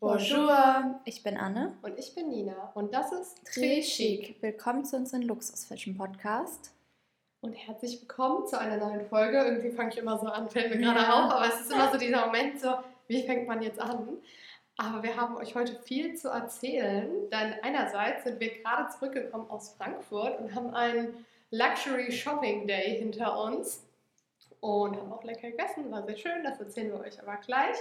Bonjour, ich bin Anne. Und ich bin Nina. Und das ist Très Chic. Willkommen zu unserem Luxus-Fashion Podcast. Und herzlich willkommen zu einer neuen Folge. Irgendwie fange ich immer so an, fällt mir gerade Ja. auf, aber es ist immer so dieser Moment so, wie fängt man jetzt an? Aber wir haben euch heute viel zu erzählen, denn einerseits sind wir gerade zurückgekommen aus Frankfurt und haben einen Luxury Shopping Day hinter uns und haben auch lecker gegessen, war sehr schön, das erzählen wir euch aber gleich.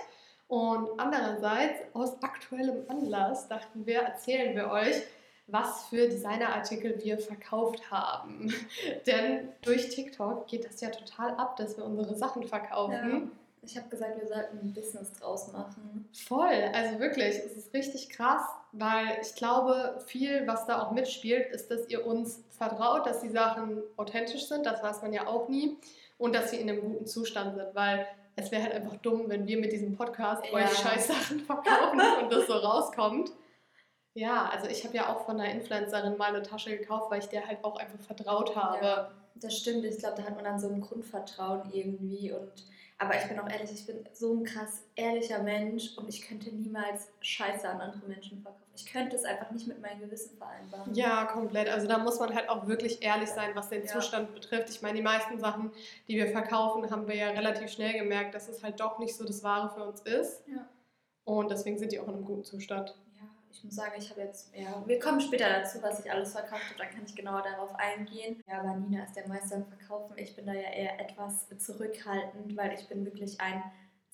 Und andererseits, aus aktuellem Anlass, dachten wir, erzählen wir euch, was für Designerartikel wir verkauft haben. Denn durch TikTok geht das ja total ab, dass wir unsere Sachen verkaufen. Ich habe gesagt, wir sollten ein Business draus machen. Voll, also wirklich, es ist richtig krass, weil ich glaube, viel, was da auch mitspielt, ist, dass ihr uns vertraut, dass die Sachen authentisch sind, das weiß man ja auch nie, und dass sie in einem guten Zustand sind, weil es wäre halt einfach dumm, wenn wir mit diesem Podcast Ja. euch Scheißsachen verkaufen und das so rauskommt. Ja, also ich habe ja auch von einer Influencerin mal eine Tasche gekauft, weil ich der halt auch einfach vertraut habe. Ja, das stimmt. Ich glaube, da hat man dann so ein Grundvertrauen irgendwie. Und aber ich bin auch ehrlich, ich bin so ein krass ehrlicher Mensch und ich könnte niemals Scheiße an andere Menschen verkaufen. Ich könnte es einfach nicht mit meinem Gewissen vereinbaren. Ja, komplett. Also da muss man halt auch wirklich ehrlich sein, was den Ja. Zustand betrifft. Ich meine, die meisten Sachen, die wir verkaufen, haben wir ja relativ schnell gemerkt, dass es halt doch nicht so das Wahre für uns ist. Ja. Und deswegen sind die auch in einem guten Zustand. Ja, ich muss sagen, ich habe jetzt, ja, wir kommen später dazu, was ich alles verkauft habe, dann kann ich genauer darauf eingehen. Ja, aber Nina ist der Meister im Verkaufen. Ich bin da ja eher etwas zurückhaltend, weil ich bin wirklich ein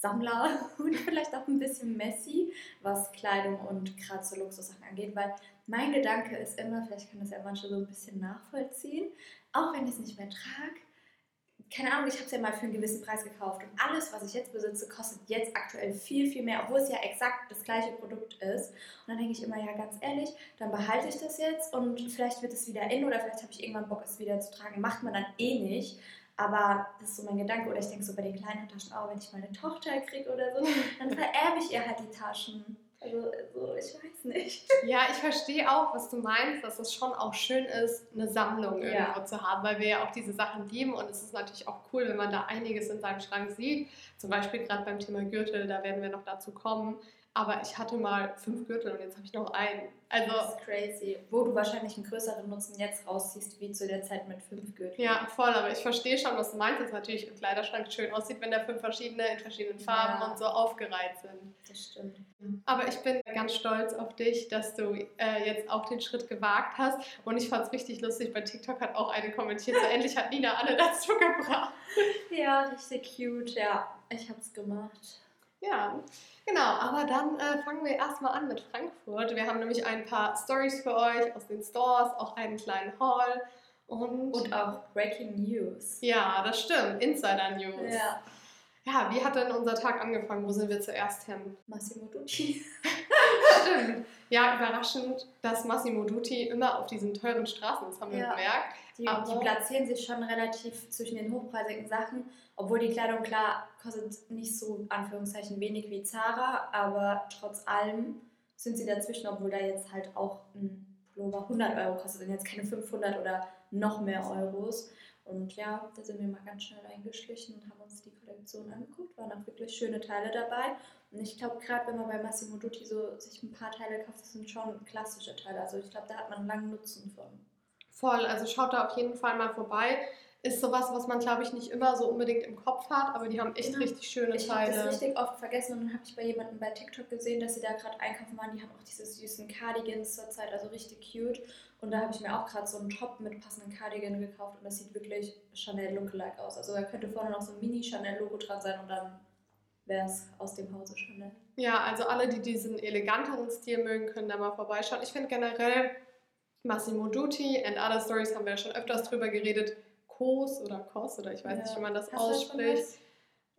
Sammler und vielleicht auch ein bisschen messy, was Kleidung und gerade so Luxussachen angeht, weil mein Gedanke ist immer, vielleicht können das ja manche so ein bisschen nachvollziehen, auch wenn ich es nicht mehr trage, keine Ahnung, ich habe es ja mal für einen gewissen Preis gekauft und alles, was ich jetzt besitze, kostet jetzt aktuell viel, viel mehr, obwohl es ja exakt das gleiche Produkt ist. Und dann denke ich immer, ja, ganz ehrlich, dann behalte ich das jetzt und vielleicht wird es wieder in oder vielleicht habe ich irgendwann Bock, es wieder zu tragen. Macht man dann eh nicht. Aber das ist so mein Gedanke. Oder ich denke so bei den kleinen Taschen, oh, wenn ich mal eine Tochter kriege oder so, dann vererbe ich ihr halt die Taschen. Also, also ich weiß nicht. Ja, ich verstehe auch, was du meinst, dass es schon auch schön ist, eine Sammlung Ja. irgendwo zu haben, weil wir ja auch diese Sachen lieben und es ist natürlich auch cool, wenn man da einiges in seinem Schrank sieht. Zum Beispiel gerade beim Thema Gürtel, da werden wir noch dazu kommen. Aber ich hatte mal fünf Gürtel und jetzt habe ich noch einen. Also Das ist crazy. Wo du wahrscheinlich einen größeren Nutzen jetzt rausziehst, wie zu der Zeit mit fünf Gürteln. Ja, voll, aber ich verstehe schon, was du meinst, dass es natürlich im Kleiderschrank schön aussieht, wenn da fünf verschiedene in verschiedenen Farben Ja. und so aufgereiht sind. Das stimmt. Aber ich bin ganz stolz auf dich, dass du äh, jetzt auch den Schritt gewagt hast. Und ich fand es richtig lustig. Bei TikTok hat auch eine kommentiert, so endlich hat Nina alle dazu gebracht. Ja, richtig cute. Ja, ich hab's gemacht. Ja, genau. Aber dann äh, fangen wir erstmal an mit Frankfurt. Wir haben nämlich ein paar Stories für euch aus den Stores, auch einen kleinen Haul. Und, Und auch Breaking News. ja, das stimmt. Insider News. Ja. Ja, wie hat denn unser Tag angefangen? Wo sind wir zuerst hin? Massimo Dutti. Stimmt. Ja, überraschend, dass Massimo Dutti immer auf diesen teuren Straßen ist, haben wir Ja. gemerkt. Die, die platzieren sich schon relativ zwischen den hochpreisigen Sachen, obwohl die Kleidung klar kostet nicht so Anführungszeichen wenig wie Zara, aber trotz allem sind sie dazwischen, obwohl da jetzt halt auch ein Pullover 100 Euro kostet und jetzt keine 500 oder noch mehr Euros. Und ja, da sind wir mal ganz schnell eingeschlichen und haben uns die Kollektion angeguckt. Waren auch wirklich schöne Teile dabei. Und ich glaube, gerade wenn man bei Massimo Dutti so sich ein paar Teile kauft, das sind schon klassische Teile. Also ich glaube, da hat man einen langen Nutzen von. Voll, also schaut da auf jeden Fall mal vorbei. Ist sowas, was man, glaube ich, nicht immer so unbedingt im Kopf hat, aber die haben echt Genau. richtig schöne Ich habe das Teile. richtig oft vergessen und dann habe ich bei jemandem bei TikTok gesehen, dass sie da gerade einkaufen waren. Die haben auch diese süßen Cardigans zur Zeit, also richtig cute. Und da habe ich mir auch gerade so einen Top mit passenden Cardigan gekauft und das sieht wirklich Chanel Lookalike aus. Also da könnte vorne noch so ein Mini-Chanel-Logo dran sein und dann wäre es aus dem Hause Chanel. Ja, also alle, die diesen eleganteren Stil mögen, können da mal vorbeischauen. Ich finde generell Massimo Dutti and Other Stories haben wir ja schon öfters drüber geredet. Kos oder Kos oder ich weiß Ja. nicht, wie man das Hast ausspricht.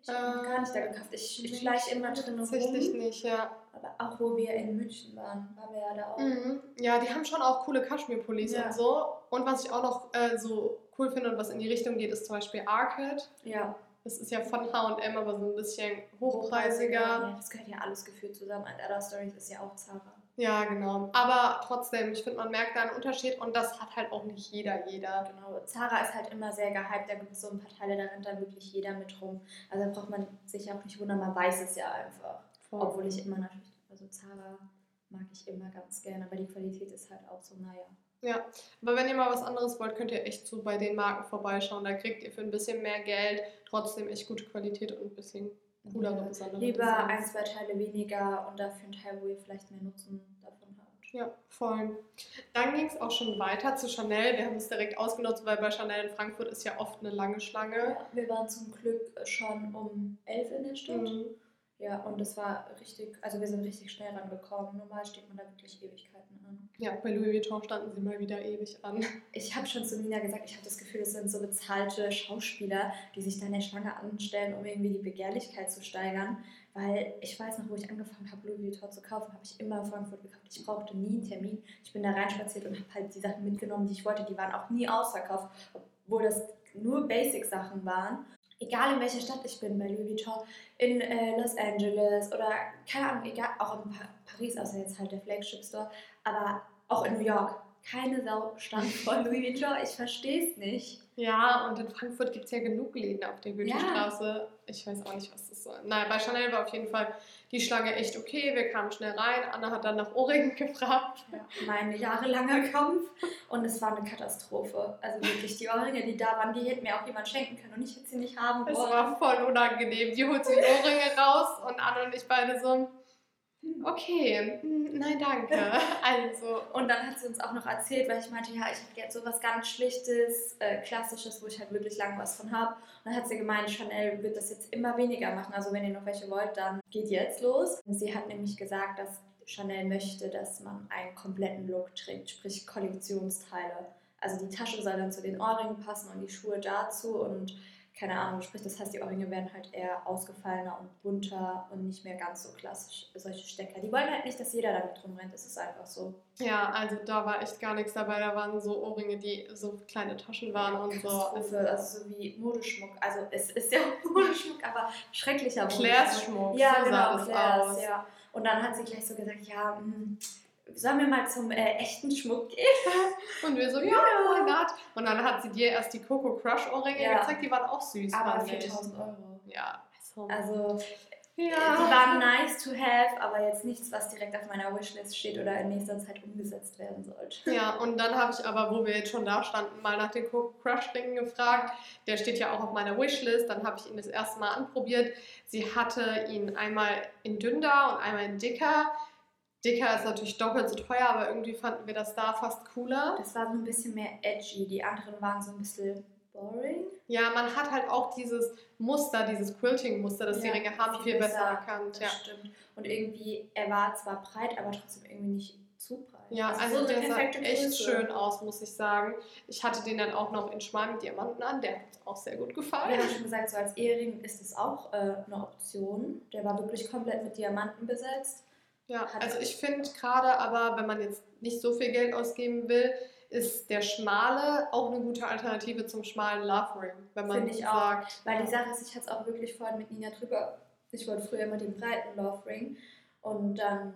Ich habe Äh, gar nicht da gekauft. Ich, ich schleiche immer drin Tatsächlich rum. nicht, ja. Aber auch wo wir in München waren, waren wir ja da auch. Mhm. Ja, die haben schon auch coole Kaschmir-Pullis Ja. und so. Und was ich auch noch äh, so cool finde und was in die Richtung geht, ist zum Beispiel Arcade. Ja, Das ist ja von H&M, aber so ein bisschen hochpreisiger. Ja, das gehört ja alles gefühlt zusammen. And Other Stories ist ja auch Zara. Ja, genau. Aber trotzdem, ich finde, man merkt da einen Unterschied und das hat halt auch nicht jeder, jeder. Genau. Zara ist halt immer sehr gehypt, da gibt es so ein paar Teile, da rennt dann wirklich jeder mit rum. Also da braucht man sich auch nicht wundern, man weiß es ja einfach. Voll. Obwohl ich immer natürlich, also Zara mag ich immer ganz gerne, aber die Qualität ist halt auch so, naja. Ja, aber wenn ihr mal was anderes wollt, könnt ihr echt so bei den Marken vorbeischauen. Da kriegt ihr für ein bisschen mehr Geld trotzdem echt gute Qualität und ein bisschen coolere, Ja, Lieber Designs. ein, zwei Teile weniger und dafür ein Teil, wo ihr vielleicht mehr Nutzen davon habt. Ja, voll. Dann ging es auch schon weiter zu Chanel. Wir haben es direkt ausgenutzt, weil bei Chanel in Frankfurt ist ja oft eine lange Schlange. Ja, wir waren zum Glück schon um 11 in der Stadt. Mhm. Ja, und es war richtig, also wir sind richtig schnell rangekommen. Normal steht man da wirklich Ewigkeiten an. Ja, bei Louis Vuitton standen sie mal wieder ewig an. Ich habe schon zu Nina gesagt, ich habe das Gefühl, es sind so bezahlte Schauspieler, die sich da in der Schlange anstellen, um irgendwie die Begehrlichkeit zu steigern. Weil ich weiß noch, wo ich angefangen habe, Louis Vuitton zu kaufen, habe ich immer in Frankfurt gekauft. Ich brauchte nie einen Termin. Ich bin da reinspaziert und habe halt die Sachen mitgenommen, die ich wollte. Die waren auch nie ausverkauft, obwohl das nur Basic-Sachen waren. Egal in welcher Stadt ich bin, bei Louis Vuitton, in äh, Los Angeles oder keine Ahnung, egal, auch in pa Paris, außer jetzt halt der Flagship Store, aber auch in New York. Keine Sau stand vor Louis Vuitton. Ich verstehe es nicht. Ja, und in Frankfurt gibt es ja genug Läden auf der Ja. Goethestraße. Ich weiß auch nicht, was das soll. Naja, bei Chanel war auf jeden Fall die Schlange echt okay. Wir kamen schnell rein. Anna hat dann nach Ohrringen gefragt. Ja, mein jahrelanger Kampf und es war eine Katastrophe. Also wirklich, die Ohrringe, die da waren, die hätte mir auch jemand schenken können und ich hätte sie nicht haben Es wollen. war voll unangenehm. Die holt sich die Ohrringe raus und Anna und ich beide so, okay, mm, nein, danke. Also, Und dann hat sie uns auch noch erzählt, weil ich meinte, ja, ich habe jetzt sowas ganz Schlichtes, äh, Klassisches, wo ich halt wirklich lang was von habe. Und dann hat sie gemeint, Chanel wird das jetzt immer weniger machen. Also wenn ihr noch welche wollt, dann geht jetzt los. Sie hat nämlich gesagt, dass Chanel möchte, dass man einen kompletten Look trägt, sprich Kollektionsteile. Also die Tasche soll dann zu den Ohrringen passen und die Schuhe dazu und keine Ahnung, sprich, das heißt, die Ohrringe werden halt eher ausgefallener und bunter und nicht mehr ganz so klassisch, solche Stecker. Die wollen halt nicht, dass jeder damit rumrennt, das ist einfach so. ja, also da war echt gar nichts dabei. Da waren so Ohrringe, die so kleine Taschen waren und so. Katastrophe, also so wie Modeschmuck. Also es ist ja auch Modeschmuck, aber schrecklicher Claire's Modeschmuck. Schmuck, Ja, so genau, sah das Claire's, aus. ja. Und dann hat sie gleich so gesagt, ja, hm, sollen wir mal zum äh, echten Schmuck gehen? Und wir so, ja, why not? Und dann hat sie dir erst die Coco Crush Ohrringe Ja. gezeigt, die waren auch süß. Aber fand ich. 4000 Euro. Ja, also, Also ja. die waren nice to have, aber jetzt nichts, was direkt auf meiner Wishlist steht oder in nächster Zeit umgesetzt werden sollte. Ja, und dann habe ich aber, wo wir jetzt schon da standen, mal nach den Coco Crush Ringen gefragt. Der steht ja auch auf meiner Wishlist. Dann habe ich ihn das erste Mal anprobiert. Sie hatte ihn einmal in dünn da und einmal in dicker. Dicker ist natürlich doppelt so teuer, aber irgendwie fanden wir das da fast cooler. Das war so ein bisschen mehr edgy, die anderen waren so ein bisschen boring. Ja, man hat halt auch dieses Muster, dieses Quilting-Muster, das Ja, die Ringe haben, viel besser erkannt. Das Ja. stimmt. Und irgendwie, er war zwar breit, aber trotzdem irgendwie nicht zu breit. Ja, also, so der sah echt Größe. schön aus, muss ich sagen. Ich hatte den dann auch noch in Schmal mit Diamanten an, der hat uns auch sehr gut Wir gefallen. haben schon gesagt, so als Ehering ist es auch äh, eine Option. Der war wirklich komplett mit Diamanten besetzt. Ja, also ich finde gerade aber, wenn man jetzt nicht so viel Geld ausgeben will, ist der schmale auch eine gute Alternative zum schmalen Love Ring, wenn man Finde ich auch. sagt. Weil die. Sache ist, ich hatte es auch wirklich vorhin mit Nina drüber. Ich wollte früher immer den breiten Love Ring. Und dann,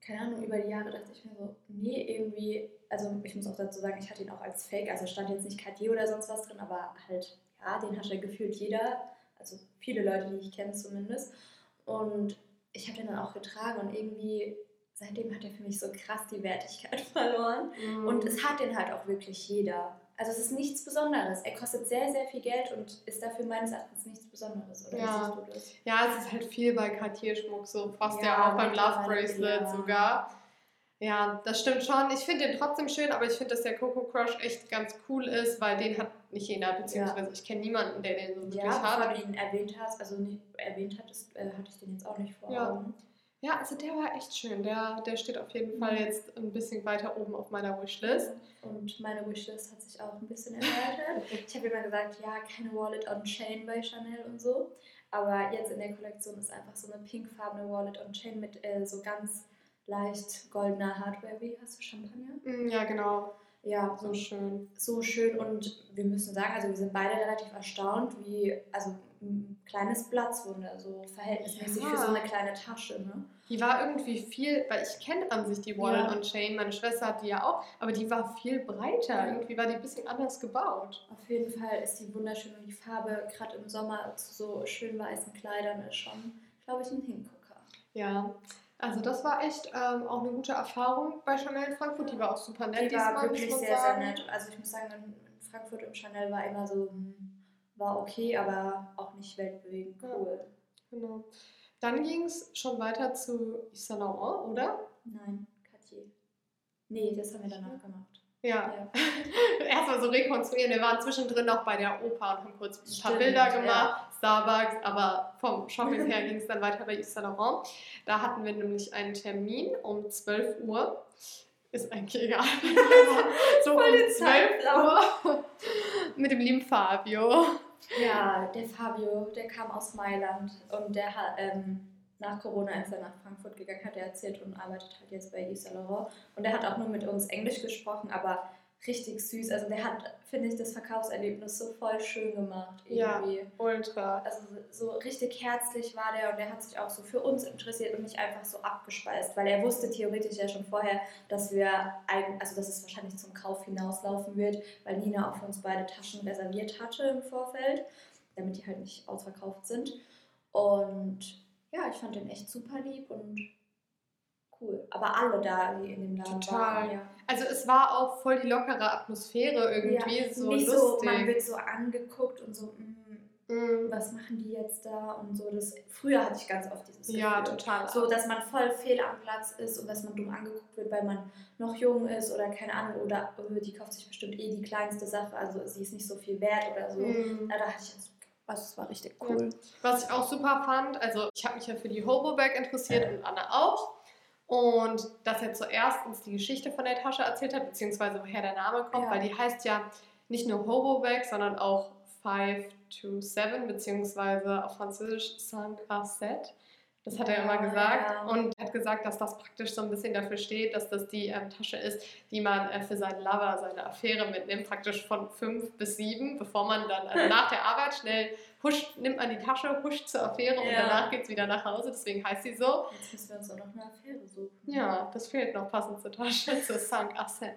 keine Ahnung, über die Jahre dachte ich mir so, nee, irgendwie, also ich muss auch dazu sagen, ich hatte ihn auch als Fake. Also stand jetzt nicht Cartier oder sonst was drin, aber halt, ja, den hatte gefühlt jeder. Also viele Leute, die ich kenne zumindest. Und ich habe den dann auch getragen und irgendwie, seitdem hat er für mich so krass die Wertigkeit verloren. Mhm. Und es hat den halt auch wirklich jeder. Also es ist nichts Besonderes. Er kostet sehr, sehr viel Geld und ist dafür meines Erachtens nichts Besonderes. Oder Ja. wie siehst du das? Ja, es ist halt viel bei Cartier-Schmuck so, fast ja, Ja, auch beim Love Bracelet ja. sogar. Ja, das stimmt schon. Ich finde den trotzdem schön, aber ich finde, dass der Coco Crush echt ganz cool ist, weil den hat nicht jeder, beziehungsweise ich kenne niemanden, der den so wirklich Ja, hat. bevor du ihn erwähnt hast, also nicht erwähnt hattest, äh, hatte ich den jetzt auch nicht vor Ja. Augen. Ja, also der war echt schön. Der, der steht auf jeden Mhm. Fall jetzt ein bisschen weiter oben auf meiner Wishlist. Und meine Wishlist hat sich auch ein bisschen erweitert. ich habe immer gesagt, ja, keine Wallet on Chain bei Chanel und so. Aber jetzt in der Kollektion ist einfach so eine pinkfarbene Wallet on Chain mit äh, so ganz leicht goldener Hardware. Wie hast du Champagner? Mm, Ja, genau. Ja, So schön. so schön und wir müssen sagen, also wir sind beide relativ erstaunt, wie, also ein kleines Platzwunder, so verhältnismäßig Ja. für so eine kleine Tasche, ne? Die war irgendwie viel, weil ich kenne an sich die Wallet Ja. on Chain, meine Schwester hat die ja auch, aber die war viel breiter. Irgendwie war die ein bisschen anders gebaut. Auf jeden Fall ist die wunderschön und die Farbe, gerade im Sommer zu so schön weißen Kleidern, ist schon, glaube ich, ein Hingucker. Ja, also das war echt ähm, auch eine gute Erfahrung bei Chanel in Frankfurt. Die war auch super nett Die war diesmal, wirklich muss man sehr, sehr sagen. nett. Also ich muss sagen, in Frankfurt im Chanel war immer so, hm, war okay, aber auch nicht weltbewegend Ja. cool. Genau. Dann ging es schon weiter zu Yves Saint Laurent, oder? Nein, Cartier. Nee, das haben wir danach gemacht. Ja. Ja. Erstmal so rekonstruieren. Wir waren zwischendrin noch bei der Oper und haben kurz ein paar Stimmt, Bilder ja. Starbucks, aber vom Shopping her ging es dann weiter bei Yves Saint Laurent. Da hatten wir nämlich einen Termin um 12 Uhr. Ist eigentlich egal. so Voll um den 12 Zeitplan. Uhr mit dem lieben Fabio. Ja, der Fabio, der kam aus Mailand und der hat ähm, nach Corona ist er nach Frankfurt gegangen, hat er erzählt und arbeitet halt jetzt bei Yves Saint Laurent. Und der hat auch nur mit uns Englisch gesprochen, aber richtig süß. Also der hat, finde ich, das Verkaufserlebnis so voll schön gemacht Ja. irgendwie. Ultra. Also so richtig herzlich war der und der hat sich auch so für uns interessiert und nicht einfach so abgespeist, weil er wusste theoretisch ja schon vorher, dass wir, ein, also dass es wahrscheinlich zum Kauf hinauslaufen wird, weil Nina auch für uns beide Taschen reserviert hatte im Vorfeld, damit die halt nicht ausverkauft sind. Und ja, ich fand den echt super lieb und cool. Aber alle da, die in dem Laden Total. waren, ja. Also es war auch voll die lockere Atmosphäre irgendwie, ja, so nicht lustig. so, man wird so angeguckt und so, mm, Mm, was machen die jetzt da und so. Das, früher hatte ich ganz oft dieses Gefühl. ja, total. So, dass man voll fehl am Platz ist und dass man dumm angeguckt wird, weil man noch jung ist oder keine Ahnung, oder die kauft sich bestimmt eh die kleinste Sache, also sie ist nicht so viel wert oder so. Mm. Da hatte ich das, also es war richtig cool. Was ich auch super fand, also ich habe mich ja für die Hobo-Bag interessiert und Anna auch. Und dass er zuerst uns die Geschichte von der Tasche erzählt hat, beziehungsweise woher der Name kommt, Ja. weil die heißt ja nicht nur Hobo-Bag, sondern auch 5 to 7, beziehungsweise auf Französisch 5 à 7. Das hat er immer gesagt. ja. Und hat gesagt, dass das praktisch so ein bisschen dafür steht, dass das die ähm, Tasche ist, die man äh, für seinen Lover, seine Affäre mitnimmt, praktisch von 5 bis 7, bevor man dann also nach der Arbeit schnell huscht, nimmt man die Tasche, huscht zur Affäre und Ja. danach geht es wieder nach Hause. Deswegen heißt sie so. Jetzt müssen wir uns auch noch eine Affäre suchen. Ja, das fehlt noch passend zur Tasche, zur Sunk Asset.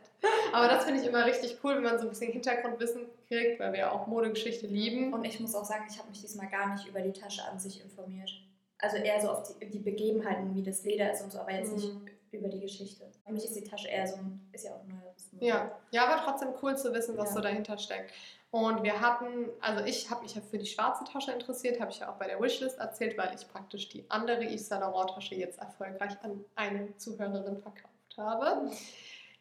Aber das finde ich immer richtig cool, wenn man so ein bisschen Hintergrundwissen kriegt, weil wir ja auch Modegeschichte lieben. Und ich muss auch sagen, ich habe mich diesmal gar nicht über die Tasche an sich informiert. Also eher so auf die, die Begebenheiten, wie das Leder ist und so, aber jetzt nicht Mhm. über die Geschichte. Für mich ist die Tasche eher so ein, ist ja auch ein neuer Wissen. Ja, ja, aber trotzdem cool zu wissen, was Ja. so dahinter steckt. Und wir hatten, also ich habe mich ja für die schwarze Tasche interessiert, habe ich ja auch bei der Wishlist erzählt, weil ich praktisch die andere Yves Saint Laurent Tasche jetzt erfolgreich an eine Zuhörerin verkauft habe.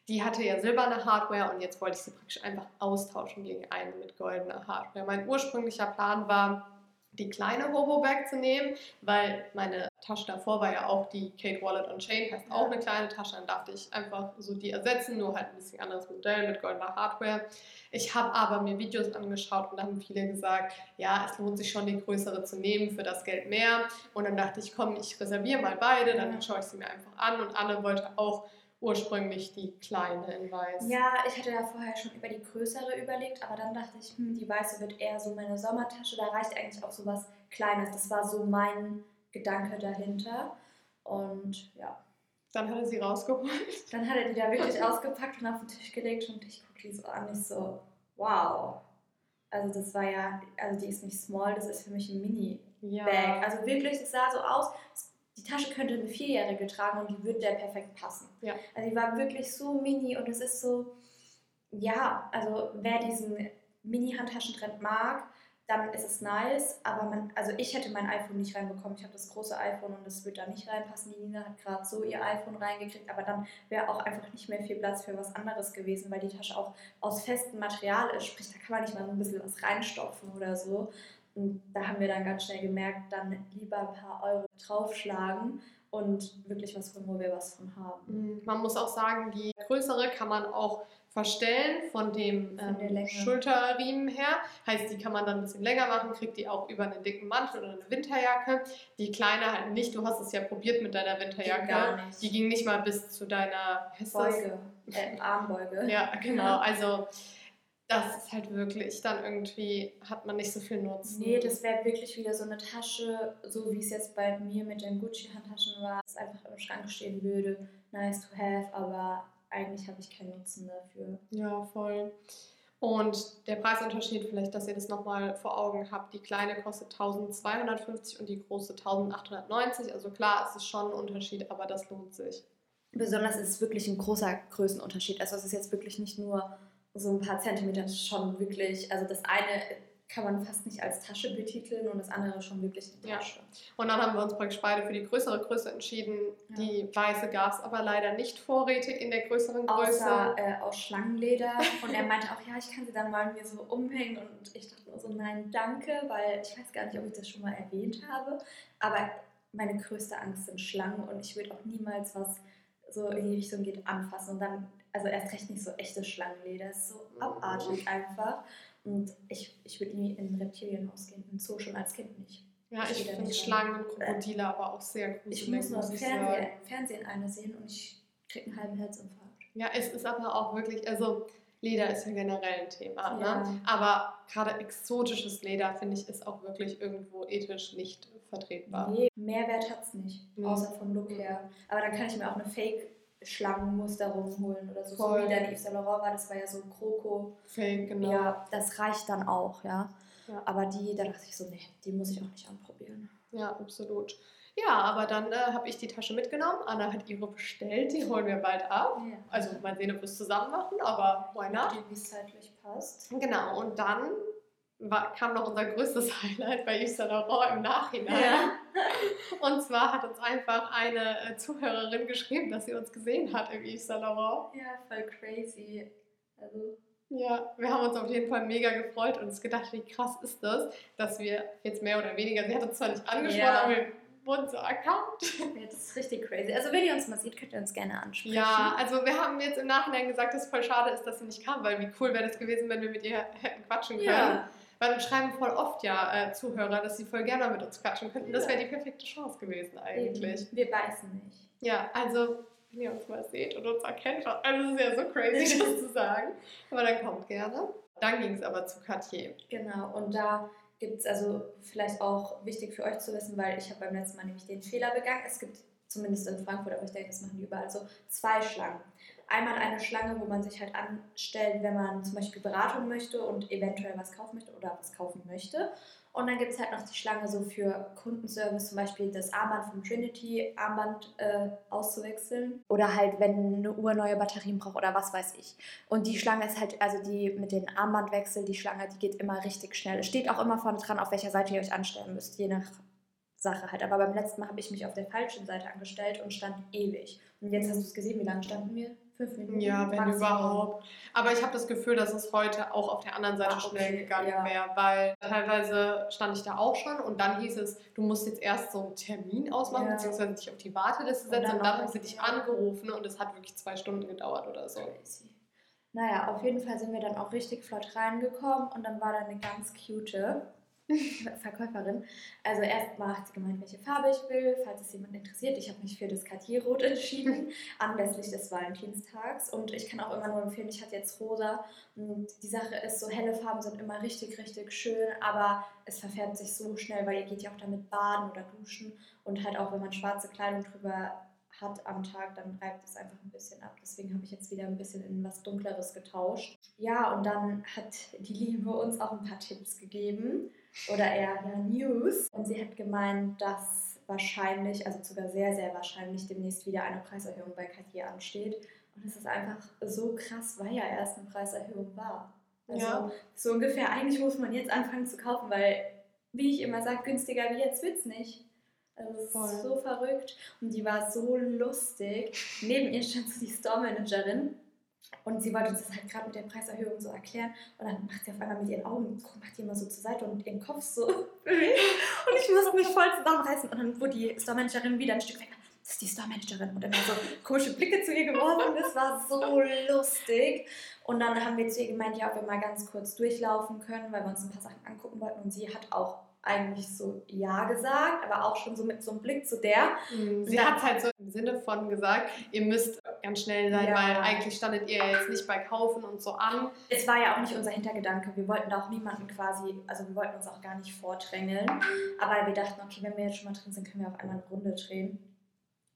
Die hatte ja silberne Hardware und jetzt wollte ich sie praktisch einfach austauschen gegen eine mit goldener Hardware. Mein ursprünglicher Plan war, die kleine Hobo-Bag zu nehmen, weil meine Tasche davor war ja auch die Kate Wallet on Chain, heißt auch eine kleine Tasche. Dann dachte ich einfach so die ersetzen, nur halt ein bisschen anderes Modell mit goldener Hardware. Ich habe aber mir Videos angeschaut und da haben viele gesagt, ja, es lohnt sich schon, die größere zu nehmen für das Geld mehr. Und dann dachte ich, komm, ich reserviere mal beide, dann schaue ich sie mir einfach an. Und Anne wollte auch ursprünglich die kleine in weiß. Ja, ich hatte ja vorher schon über die größere überlegt, aber dann dachte ich, hm, die weiße wird eher so meine Sommertasche. Da reicht eigentlich auch so was Kleines. Das war so mein Gedanke dahinter. Und ja, Dann hat er sie rausgeholt. dann hat er die da wirklich ausgepackt und auf den Tisch gelegt und ich gucke die so an. Ich so, wow. Also das war ja, also die ist nicht small, das ist für mich ein Mini-Bag. Ja. Also wirklich, es sah so aus, die Tasche könnte eine Vierjährige tragen und die würde der perfekt passen. Ja. Also die war wirklich so mini und es ist so, ja, also wer diesen Mini-Handtaschentrend mag, dann ist es nice, aber man, also ich hätte mein iPhone nicht reinbekommen. Ich habe das große iPhone und das wird da nicht reinpassen. Die Nina hat gerade so ihr iPhone reingekriegt, aber dann wäre auch einfach nicht mehr viel Platz für was anderes gewesen, weil die Tasche auch aus festem Material ist, sprich, da kann man nicht mal so ein bisschen was reinstopfen oder so. Und da haben wir dann ganz schnell gemerkt, dann lieber ein paar Euro draufschlagen und wirklich was holen, wo wir was von haben. Mhm. Man muss auch sagen, die größere kann man auch verstellen von dem Von ähm. Schulterriemen her. Heißt, die kann man dann ein bisschen länger machen, kriegt die auch über einen dicken Mantel oder eine Winterjacke. Die kleine halt nicht. Du hast es ja probiert mit deiner Winterjacke. gar nicht. Die ging nicht mal bis zu deiner? Beuge, äh, Armbeuge. Ja, genau. Also das ist halt wirklich dann irgendwie hat man nicht so viel Nutzen. Nee, das wäre wirklich wieder so eine Tasche, so wie es jetzt bei mir mit den Gucci-Handtaschen war, das einfach im Schrank stehen würde. Nice to have, aber eigentlich habe ich keinen Nutzen dafür. Ja, voll. Und der Preisunterschied, vielleicht, dass ihr das nochmal vor Augen habt, die kleine kostet 1250 und die große 1890. Also klar, es ist schon ein Unterschied, aber das lohnt sich. Besonders ist es wirklich ein großer Größenunterschied. Also es ist jetzt wirklich nicht nur so ein paar Zentimeter, schon wirklich, also das eine kann man fast nicht als Tasche betiteln und das andere schon wirklich eine Ja. Tasche. Und dann haben wir uns praktisch beide für die größere Größe entschieden. Ja. Die weiße gab es aber leider nicht vorrätig in der größeren Größe. Außer äh, aus Schlangenleder. Und er meinte auch, ja, ich kann sie dann mal mir so umhängen. Und ich dachte nur so, nein, danke, weil ich weiß gar nicht, ob ich das schon mal erwähnt habe. Aber meine größte Angst sind Schlangen und ich würde auch niemals was so in die Richtung geht anfassen. Und dann, also erst recht nicht so echtes Schlangenleder. Es ist so abartig einfach. Und ich, ich würde nie in ein Reptilienhaus gehen, im Zoo schon als Kind nicht. ja, ich ich finde Schlangen und Krokodile aber auch sehr gruselig. Ich muss nur im Fernsehen, eine sehen und ich kriege einen halben Herzinfarkt. Ja, es ist aber auch wirklich, also Leder ist ja generell ein Thema. Ja. Ne? Aber gerade exotisches Leder, finde ich, ist auch wirklich irgendwo ethisch nicht vertretbar. Nee, Mehrwert hat es nicht, Nee. außer vom Look her. Aber dann kann ich mir auch eine Fake-Schlangenmusterung holen oder so. So Voll. wie deine Yves Saint Laurent war, das war ja so Kroko. Fake, genau. Ja, das reicht dann auch, ja. Ja. Aber die, da dachte ich so, nee, die muss ich auch nicht anprobieren. Ja, absolut. Ja, aber dann äh, habe ich die Tasche mitgenommen. Anna hat ihre bestellt, die holen wir bald ab. Ja. Also mal sehen, ob wir es zusammen machen, aber why not? Wie es zeitlich passt. Genau, und dann war, kam noch unser größtes Highlight bei Yves Saint Laurent im Nachhinein. Ja. Und zwar hat uns einfach eine äh, Zuhörerin geschrieben, dass sie uns gesehen hat im Yves Saint Laurent. ja, voll crazy. Also, Ja, wir haben uns auf jeden Fall mega gefreut und uns gedacht, wie krass ist das, dass wir jetzt mehr oder weniger, sie hat uns zwar nicht angesprochen, Ja. aber wir wurden so erkannt. ja, das ist richtig crazy. Also, wenn ihr uns mal seht, könnt ihr uns gerne ansprechen. Ja, also wir haben jetzt im Nachhinein gesagt, dass es voll schade ist, dass sie nicht kam, weil wie cool wäre das gewesen, wenn wir mit ihr hätten quatschen können. Ja. Weil uns schreiben voll oft ja äh, Zuhörer, dass sie voll gerne mit uns quatschen könnten. Das wäre die perfekte Chance gewesen eigentlich. Eben. Wir beißen nicht. Ja, also wenn ihr uns mal seht und uns erkennt, also es ist ja so crazy, das zu sagen. Aber dann kommt gerne. Dann ging es aber zu Cartier. Genau, und da gibt es also vielleicht auch wichtig für euch zu wissen, weil ich habe beim letzten Mal nämlich den Fehler begangen. Es gibt zumindest in Frankfurt, aber ich denke, das machen die überall so, zwei Schlangen. Einmal eine Schlange, wo man sich halt anstellt, wenn man zum Beispiel Beratung möchte und eventuell was kaufen möchte oder was kaufen möchte. Und dann gibt es halt noch die Schlange so für Kundenservice, zum Beispiel das Armband vom Trinity, Armband äh, auszuwechseln. Oder halt, wenn eine Uhr neue Batterien braucht oder was weiß ich. Und die Schlange ist halt, also die mit den Armbandwechsel, die Schlange, die geht immer richtig schnell. Es steht auch immer vorne dran, auf welcher Seite ihr euch anstellen müsst, je nach Sache halt. Aber beim letzten Mal habe ich mich auf der falschen Seite angestellt und stand ewig. Und jetzt hast du es gesehen, wie lange standen wir? Fünf Minuten? Ja, wenn Maximum. überhaupt. Aber ich habe das Gefühl, dass es heute auch auf der anderen Seite Ah, okay, schnell gegangen ja. wäre, weil teilweise stand ich da auch schon und dann hieß es, du musst jetzt erst so einen Termin ausmachen, Ja. beziehungsweise dich auf die Warteliste Und setzen dann und dann haben sie dich ja. angerufen und es hat wirklich zwei Stunden gedauert oder so. Crazy. Naja, auf jeden Fall sind wir dann auch richtig flott reingekommen und dann war da eine ganz cute Verkäuferin. Also erstmal hat sie gemeint, welche Farbe ich will, falls es jemand interessiert. Ich habe mich für das Cartier-Rot entschieden, anlässlich des Valentinstags. Und ich kann auch immer nur empfehlen, ich hatte jetzt rosa. Und die Sache ist, so helle Farben sind immer richtig, richtig schön, aber es verfärbt sich so schnell, weil ihr geht ja auch damit baden oder duschen. Und halt auch, wenn man schwarze Kleidung drüber hat am Tag, dann reibt es einfach ein bisschen ab. Deswegen habe ich jetzt wieder ein bisschen in was Dunkleres getauscht. Ja, und dann hat die Liebe uns auch ein paar Tipps gegeben oder eher ja, News. Und sie hat gemeint, dass wahrscheinlich, also sogar sehr, sehr wahrscheinlich demnächst wieder eine Preiserhöhung bei Cartier ansteht. Und es ist einfach so krass, weil ja erst eine Preiserhöhung war. Also Ja. so ungefähr, eigentlich muss man jetzt anfangen zu kaufen, weil, wie ich immer sage, günstiger wie jetzt wird's nicht. Also es Voll. ist so verrückt. Und die war so lustig. Neben ihr stand so die Store-Managerin. Und sie wollte uns das halt gerade mit der Preiserhöhung so erklären. Und dann macht sie auf einmal mit ihren Augen, macht die immer so zur Seite und ihren Kopf so. Und ich musste mich voll zusammenreißen. Und dann wurde die Store-Managerin wieder ein Stück weg. Das ist die Store-Managerin. Und dann so komische Blicke zu ihr geworfen. Das war so lustig. Und dann haben wir zu ihr gemeint, ja, ob wir mal ganz kurz durchlaufen können, weil wir uns ein paar Sachen angucken wollten. Und sie hat auch eigentlich so Ja gesagt, aber auch schon so mit so einem Blick zu der. Mhm. Sie hat halt so im Sinne von gesagt, ihr müsst ganz schnell sein, Ja. weil eigentlich standet ihr jetzt nicht bei Kaufen und so an. Es war ja auch nicht unser Hintergedanke. Wir wollten da auch niemanden quasi, also wir wollten uns auch gar nicht vordrängeln. Aber wir dachten, okay, wenn wir jetzt schon mal drin sind, können wir auf einmal eine Runde drehen.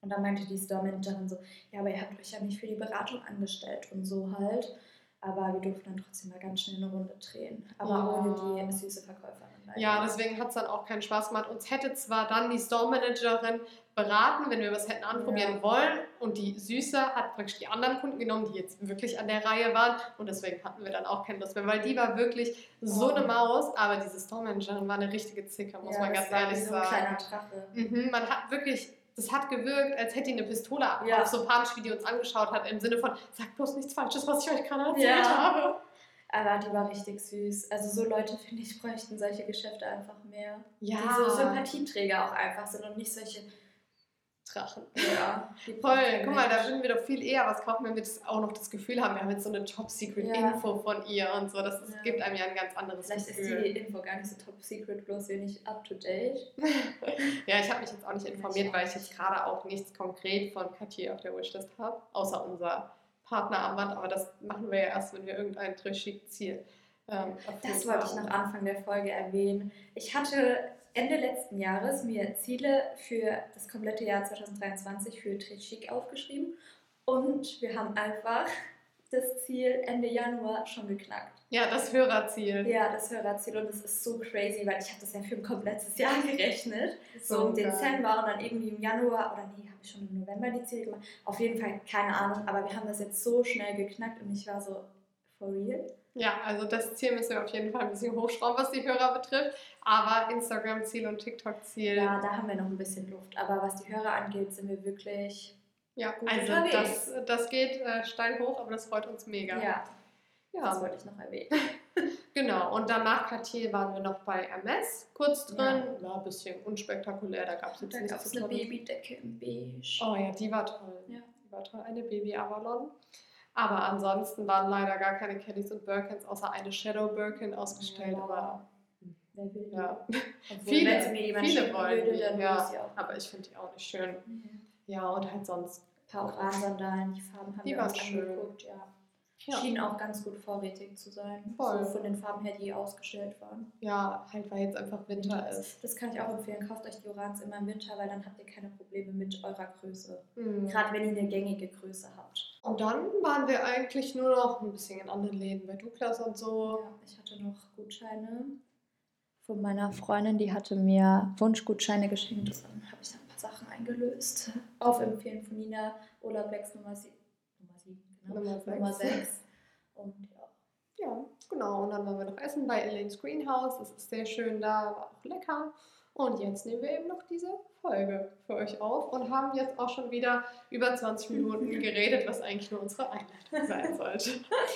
Und dann meinte die Store-Managerin so, ja, aber ihr habt euch ja nicht für die Beratung angestellt und so halt. Aber wir durften dann trotzdem mal ganz schnell eine Runde drehen. Aber Ja. ohne die süße Verkäuferin. Ja, deswegen hat es dann auch keinen Spaß gemacht. Uns hätte zwar dann die Store-Managerin beraten, wenn wir was hätten anprobieren Ja. wollen. Und die Süße hat praktisch die anderen Kunden genommen, die jetzt wirklich an der Reihe waren. Und deswegen hatten wir dann auch keine Lust mehr, weil die war wirklich so Oh. eine Maus. Aber diese Store-Managerin war eine richtige Zicke, muss Ja, man ganz ehrlich so ein sagen. kleiner Drache. Mhm, man hat wirklich, das hat gewirkt, als hätte die eine Pistole abgeworfen, Ja. so panisch, wie die uns angeschaut hat, im Sinne von, sag bloß nichts Falsches, was ich euch gerade erzählt Ja. habe. Aber die war richtig süß. Also so Leute, finde ich, bräuchten solche Geschäfte einfach mehr. Ja. Die so Sympathieträger auch einfach sind und nicht solche, Drachen. ja, Voll, guck mal, da würden wir doch viel eher was kaufen, wenn wir das auch noch das Gefühl haben, wir haben jetzt so eine Top-Secret-Info von ihr und so. Das ist, Ja. gibt einem ja ein ganz anderes Vielleicht ist Gefühl. die Info gar nicht so top secret, bloß wir nicht up to date. Ja, ich habe mich jetzt auch nicht informiert, weil ich jetzt gerade auch nichts konkret von Cartier auf der Wishlist habe, außer unser Partnerarmband. Aber das machen wir ja erst, wenn wir irgendein Trishik-Ziel ähm, Das wollte ich noch Anfang der Folge erwähnen. Ich hatte Ende letzten Jahres mir Ziele für das komplette Jahr 2023 für Trichik aufgeschrieben und wir haben einfach das Ziel Ende Januar schon geknackt. Ja, das Hörerziel. Ja, das Hörerziel und das ist so crazy, weil ich habe das ja für ein komplettes Jahr gerechnet. So im geil. Dezember und dann irgendwie im Januar oder nee, habe ich schon im November die Ziele gemacht. Auf jeden Fall keine Ahnung, aber wir haben das jetzt so schnell geknackt und ich war so for real. Ja, also das Ziel müssen wir auf jeden Fall ein bisschen hochschrauben, was die Hörer betrifft. Aber Instagram-Ziel und TikTok-Ziel. Ja, da haben wir noch ein bisschen Luft, aber was die Hörer angeht, sind wir wirklich Ja, Gut also unterwegs. das, das geht äh, steil hoch, aber das freut uns mega. ja, das ja wollte ich noch erwähnen. genau. Und dann nach Cartier waren wir noch bei MS kurz Ja. drin. War ein bisschen unspektakulär, da gab es jetzt Da nichts gab es zu eine. Babydecke im Beige. Oh ja, die war toll. Ja. Die war toll. Eine Baby Avalon. Aber ansonsten waren leider gar keine Kellys und Birkins, außer eine Shadow Birkin ausgestellt. Ja. Aber ja, Viele- viele wollen würde, die, ja. aber ich finde die auch nicht schön. Ja. Ja, und halt sonst. Ein paar Oran-Sandalen, die Farben haben Die wir waren uns schön. angeguckt, ja. Ja, Schienen auch ganz gut vorrätig zu sein. Voll. So von den Farben her, die ausgestellt waren. ja, halt weil jetzt einfach Winter ist. Das kann ich auch empfehlen. Kauft euch die Orans immer im Winter, weil dann habt ihr keine Probleme mit eurer Größe. Mhm. Gerade wenn ihr eine gängige Größe habt. Und dann waren wir eigentlich nur noch ein bisschen in anderen Läden, bei Douglas und so. Ja, ich hatte noch Gutscheine von meiner Freundin, die hatte mir Wunschgutscheine geschenkt und dann habe ich dann eingelöst. Auf Empfehlen von Nina Olaplex Nummer 7. Nummer 7, genau. Nummer sechs. Nummer 6. Und ja. Ja, genau. Und dann waren wir noch essen bei Elaine's Greenhouse. Das ist sehr schön da, war auch lecker. Und jetzt nehmen wir eben noch diese Folge für euch auf und haben jetzt auch schon wieder über 20 Minuten geredet, was eigentlich nur unsere Einleitung sein sollte.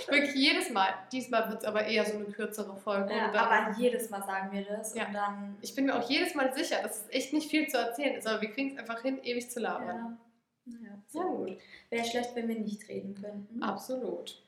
Wirklich jedes Mal. Diesmal wird es aber eher so eine kürzere Folge. ja aber jedes Mal sagen wir das Ja. und dann. ich bin mir auch jedes Mal sicher, dass es echt nicht viel zu erzählen ist, aber wir kriegen es einfach hin, ewig zu labern. Ja, ja, Ja, sehr gut. gut. Wäre schlecht, wenn wir nicht reden könnten. Absolut.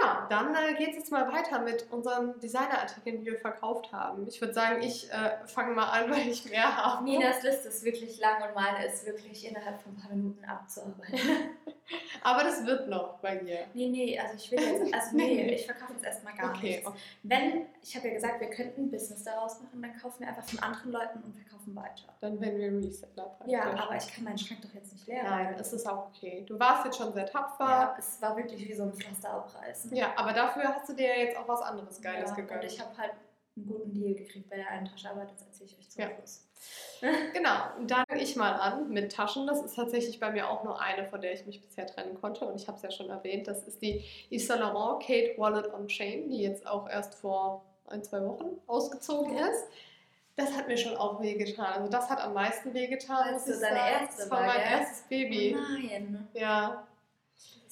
Ja, dann äh, geht es jetzt mal weiter mit unseren Designerartikeln, die wir verkauft haben. Ich würde sagen, ich äh, fange mal an, weil ich mehr habe. Ninas Liste ist wirklich lang und meine ist wirklich innerhalb von ein paar Minuten abzuarbeiten. Aber das wird noch bei dir. nee, nee, also ich will jetzt, also nee, ich verkaufe jetzt erstmal gar Okay, nichts. Wenn, ich habe ja gesagt, wir könnten ein Business daraus machen, dann kaufen wir einfach von anderen Leuten und verkaufen weiter. dann werden wir Reseller praktisch. Ja, aber ich kann meinen Schrank doch jetzt nicht leer Nein, es ist auch okay. Du warst jetzt schon sehr tapfer. Ja, es war wirklich wie so ein Pflaster abreißen. Ja, aber dafür hast du dir ja jetzt auch was anderes Geiles ja, gegönnt. Und ich habe halt einen guten Deal gekriegt bei der einen Tasche, aber das erzähle ich euch zum Ja. Schluss. Genau, und dann fange ich mal an mit Taschen. Das ist tatsächlich bei mir auch nur eine, von der ich mich bisher trennen konnte. Und ich habe es ja schon erwähnt, das ist die Yves Saint Laurent Kate Wallet on Chain, die jetzt auch erst vor ein, zwei Wochen ausgezogen Ja. ist. Das hat mir schon auch wehgetan. Also das hat am meisten wehgetan. So ich deine erste Das war mein erstes Baby. Oh nein. Ja.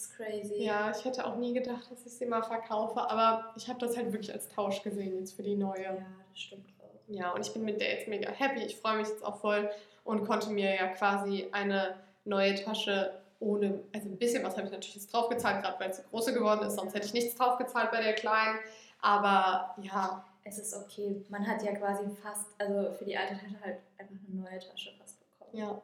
Das ist crazy. Ja, ich hätte auch nie gedacht, dass ich sie mal verkaufe, aber ich habe das halt wirklich als Tausch gesehen jetzt für die neue. Ja, das stimmt auch. Ja, und ich bin mit der jetzt mega happy. Ich freue mich jetzt auch voll und konnte mir ja quasi eine neue Tasche ohne, also ein bisschen was habe ich natürlich jetzt draufgezahlt, gerade weil es große geworden ist, sonst hätte ich nichts draufgezahlt bei der kleinen. Aber ja, Es ist okay. Man hat ja quasi fast, also für die alte Tasche halt einfach eine neue Tasche fast bekommen. ja.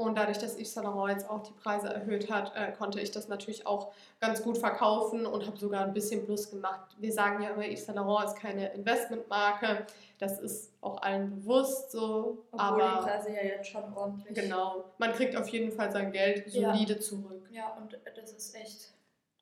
Und dadurch, dass Yves Saint Laurent jetzt auch die Preise erhöht hat, äh, konnte ich das natürlich auch ganz gut verkaufen und habe sogar ein bisschen Plus gemacht. Wir sagen ja immer, Yves Saint Laurent ist keine Investmentmarke. Das ist auch allen bewusst so. Obwohl die aber Preise ja jetzt schon ordentlich. genau, man kriegt auf jeden Fall sein Geld Ja. solide zurück. Ja, und das ist echt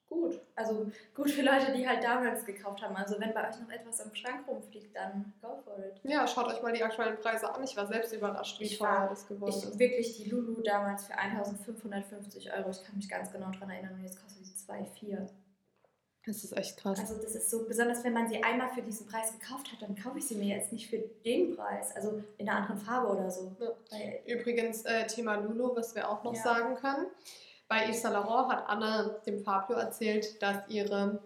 gut. Also gut für Leute, die halt damals gekauft haben. Also wenn bei euch noch etwas im Schrank rumfliegt, dann go for it. Ja, schaut euch mal die aktuellen Preise an. Ich war selbst überrascht, wie Ich teuer das geworden Ich ist. wirklich die Lulu damals für 1550 Euro. Ich kann mich ganz genau daran erinnern und jetzt kostet sie 2,4. Das ist echt krass. Also das ist so, besonders wenn man sie einmal für diesen Preis gekauft hat, dann kaufe ich sie mir jetzt nicht für den Preis. Also in einer anderen Farbe oder so. Ja. Übrigens, äh, Thema Lulu, was wir auch noch Ja. sagen können. Bei Yves Saint Laurent hat Anne dem Fabio erzählt, dass ihre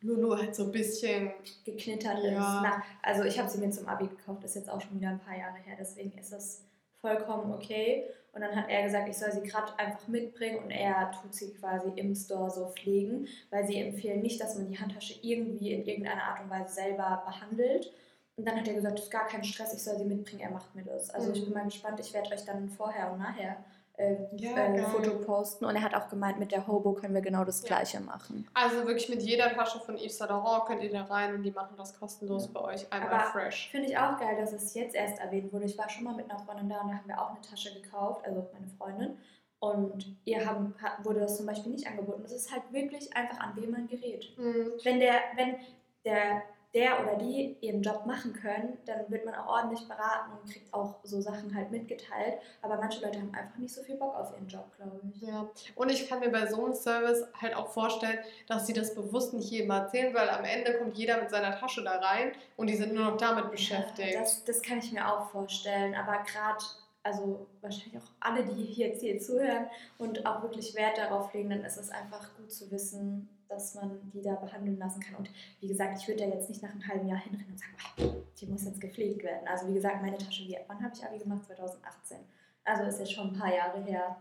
Lulu halt so ein bisschen. geknittert Ja. ist. Na, also ich habe sie mir zum Abi gekauft, ist jetzt auch schon wieder ein paar Jahre her, deswegen ist das vollkommen okay. Und dann hat er gesagt, ich soll sie gerade einfach mitbringen und er tut sie quasi im Store so pflegen, weil sie empfehlen nicht, dass man die Handtasche irgendwie in irgendeiner Art und Weise selber behandelt. Und dann hat er gesagt, das ist gar kein Stress, ich soll sie mitbringen, er macht mir das. Also ich Mhm. bin mal gespannt, ich werde euch dann vorher und nachher äh, Ja, äh, geil. Foto posten. Und er hat auch gemeint, mit der Hobo können wir genau das Ja. gleiche machen. Also wirklich mit jeder Tasche von Yves Saint Laurent könnt ihr da rein und die machen das kostenlos bei euch. Einmal Aber fresh. Finde ich auch geil, dass es jetzt erst erwähnt wurde. Ich war schon mal mit einer Freundin da und da haben wir auch eine Tasche gekauft, also meine Freundin. Und ihr haben, wurde das zum Beispiel nicht angeboten. Das ist halt wirklich einfach an wem man gerät. Mhm. Wenn der, wenn der, der oder die ihren Job machen können, dann wird man auch ordentlich beraten und kriegt auch so Sachen halt mitgeteilt. Aber manche Leute haben einfach nicht so viel Bock auf ihren Job, glaube ich. Ja, und ich kann mir bei so einem Service halt auch vorstellen, dass sie das bewusst nicht jedem erzählen, weil am Ende kommt jeder mit seiner Tasche da rein und die sind nur noch damit beschäftigt. Das, das kann ich mir auch vorstellen. Aber gerade, also wahrscheinlich auch alle, die jetzt hier zuhören und auch wirklich Wert darauf legen, dann ist es einfach gut zu wissen, dass man die da behandeln lassen kann. Und wie gesagt, ich würde da jetzt nicht nach einem halben Jahr hinrennen und sagen, "Ah, die muss jetzt gepflegt werden. Also wie gesagt, meine Tasche, wie, wann habe ich Abi gemacht? 2018. Also ist jetzt schon ein paar Jahre her.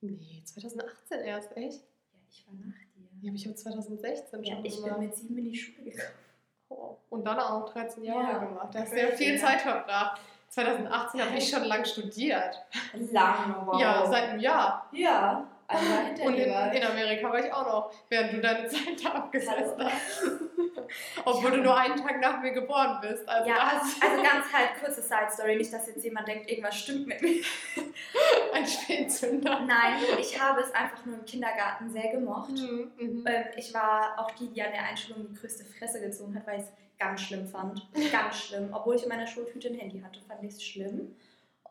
nee, 2018 erst, echt? Ja, ich war nach dir. Die habe ich im 2016 Ja, schon ich bin gemacht. mit sieben in die Schule gekommen. Oh, Und dann auch 13 Jahre Ja, gemacht. Da hast du ja viel ja. Zeit verbracht. 2018 habe ich schon lang studiert. Lang, wow. Ja, seit einem Jahr. Ja, also Und in, in. Amerika war ich auch noch, während du deine Zeit da abgesessen hast. Obwohl du nur einen Tag nach mir geboren bist. Also Ja, also, also ganz halt kurze Side Story, nicht, dass jetzt jemand denkt, irgendwas stimmt mit mir. ein Spätzünder. Nein, ich habe es einfach nur im Kindergarten sehr gemocht. Mhm, mhm. Ähm, Ich war auch die, die an der Einschulung die größte Fresse gezogen hat, weil ich es ganz schlimm fand. Ganz schlimm. Obwohl ich in meiner Schultüte ein Handy hatte, fand ich es schlimm.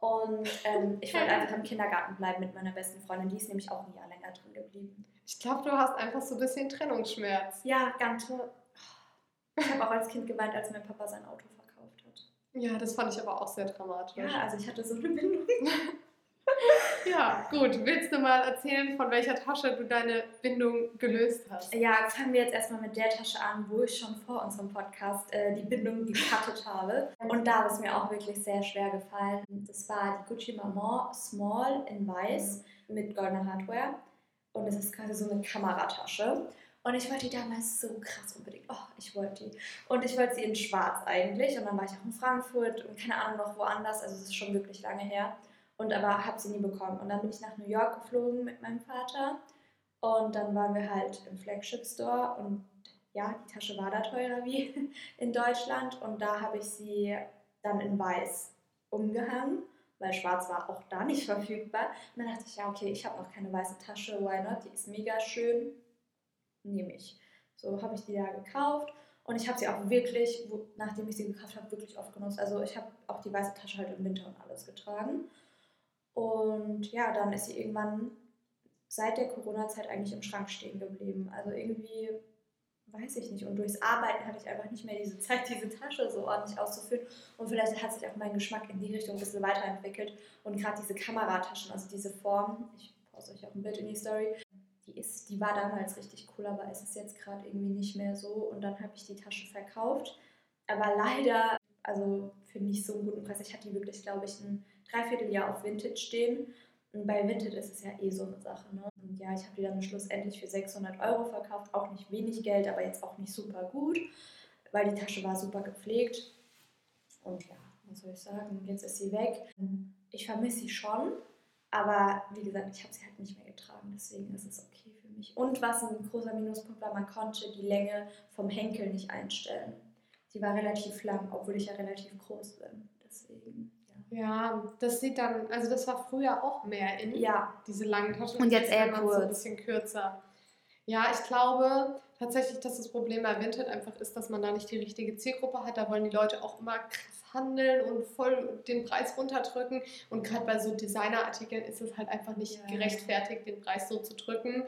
Und ähm, ich wollte einfach im Kindergarten bleiben mit meiner besten Freundin. Die ist nämlich auch ein Jahr länger drin geblieben. Ich glaube, du hast einfach so ein bisschen Trennungsschmerz. Ja, ganz. Ich habe auch als Kind geweint, als mein Papa sein Auto verkauft hat. Ja, das fand ich aber auch sehr dramatisch. Ja, also ich hatte so eine Bindung. Ja, gut. Willst du mal erzählen, von welcher Tasche du deine Bindung gelöst hast? Ja, fangen wir jetzt erstmal mit der Tasche an, wo ich schon vor unserem Podcast äh, die Bindung gecuttet habe. Und da ist mir auch wirklich sehr schwer gefallen. Das war die Gucci Maman Small in Weiß mit goldener Hardware. Und es ist quasi so eine Kameratasche. Und ich wollte die damals so krass unbedingt. Oh, ich wollte die. Und ich wollte sie in schwarz eigentlich. Und dann war ich auch in Frankfurt und keine Ahnung noch woanders. Also es ist schon wirklich lange her. Und aber habe sie nie bekommen. Und dann bin ich nach New York geflogen mit meinem Vater. Und dann waren wir halt im Flagship Store und ja, die Tasche war da teurer wie in Deutschland und da habe ich sie dann in weiß umgehangen, weil schwarz war auch da nicht verfügbar. Und dann dachte ich, ja, okay, ich habe noch keine weiße Tasche, why not? Die ist mega schön, nehme ich. So habe ich die da gekauft und ich habe sie auch wirklich, nachdem ich sie gekauft habe, wirklich oft genutzt. Also ich habe auch die weiße Tasche halt im Winter und alles getragen. Und ja, dann ist sie irgendwann seit der Corona-Zeit eigentlich im Schrank stehen geblieben. Also irgendwie, weiß ich nicht. Und durchs Arbeiten hatte ich einfach nicht mehr diese Zeit, diese Tasche so ordentlich auszuführen. Und vielleicht hat sich auch mein Geschmack in die Richtung ein bisschen weiterentwickelt. Und gerade diese Kamerataschen, also diese Form, ich poste euch auch ein Bild in die Story, die, ist, die war damals richtig cool, aber es ist jetzt gerade irgendwie nicht mehr so. Und dann habe ich die Tasche verkauft. Aber leider, also für nicht so einen guten Preis. Ich hatte die wirklich, glaube ich, ein Dreivierteljahr auf Vintage stehen. Und bei Vintage ist es ja eh so eine Sache. Ne? Und ja, ich habe die dann schlussendlich für 600 Euro verkauft. Auch nicht wenig Geld, aber jetzt auch nicht super gut, weil die Tasche war super gepflegt. Und ja, was soll ich sagen, jetzt ist sie weg. Ich vermisse sie schon, aber wie gesagt, ich habe sie halt nicht mehr getragen, deswegen ist es okay für mich. Und was ein großer Minuspunkt war, man konnte die Länge vom Henkel nicht einstellen. Die war relativ lang, obwohl ich ja relativ groß bin. Deswegen. Ja, das sieht dann, also das war früher auch mehr in Ja, diese langen Taschen. Und jetzt eher immer so ein kurz. bisschen kürzer. Ja, ich glaube tatsächlich, dass das Problem bei Vinted einfach ist, dass man da nicht die richtige Zielgruppe hat. Da wollen die Leute auch immer krass handeln und voll den Preis runterdrücken. Und gerade bei so Designerartikeln ist es halt einfach nicht Ja. gerechtfertigt, den Preis so zu drücken.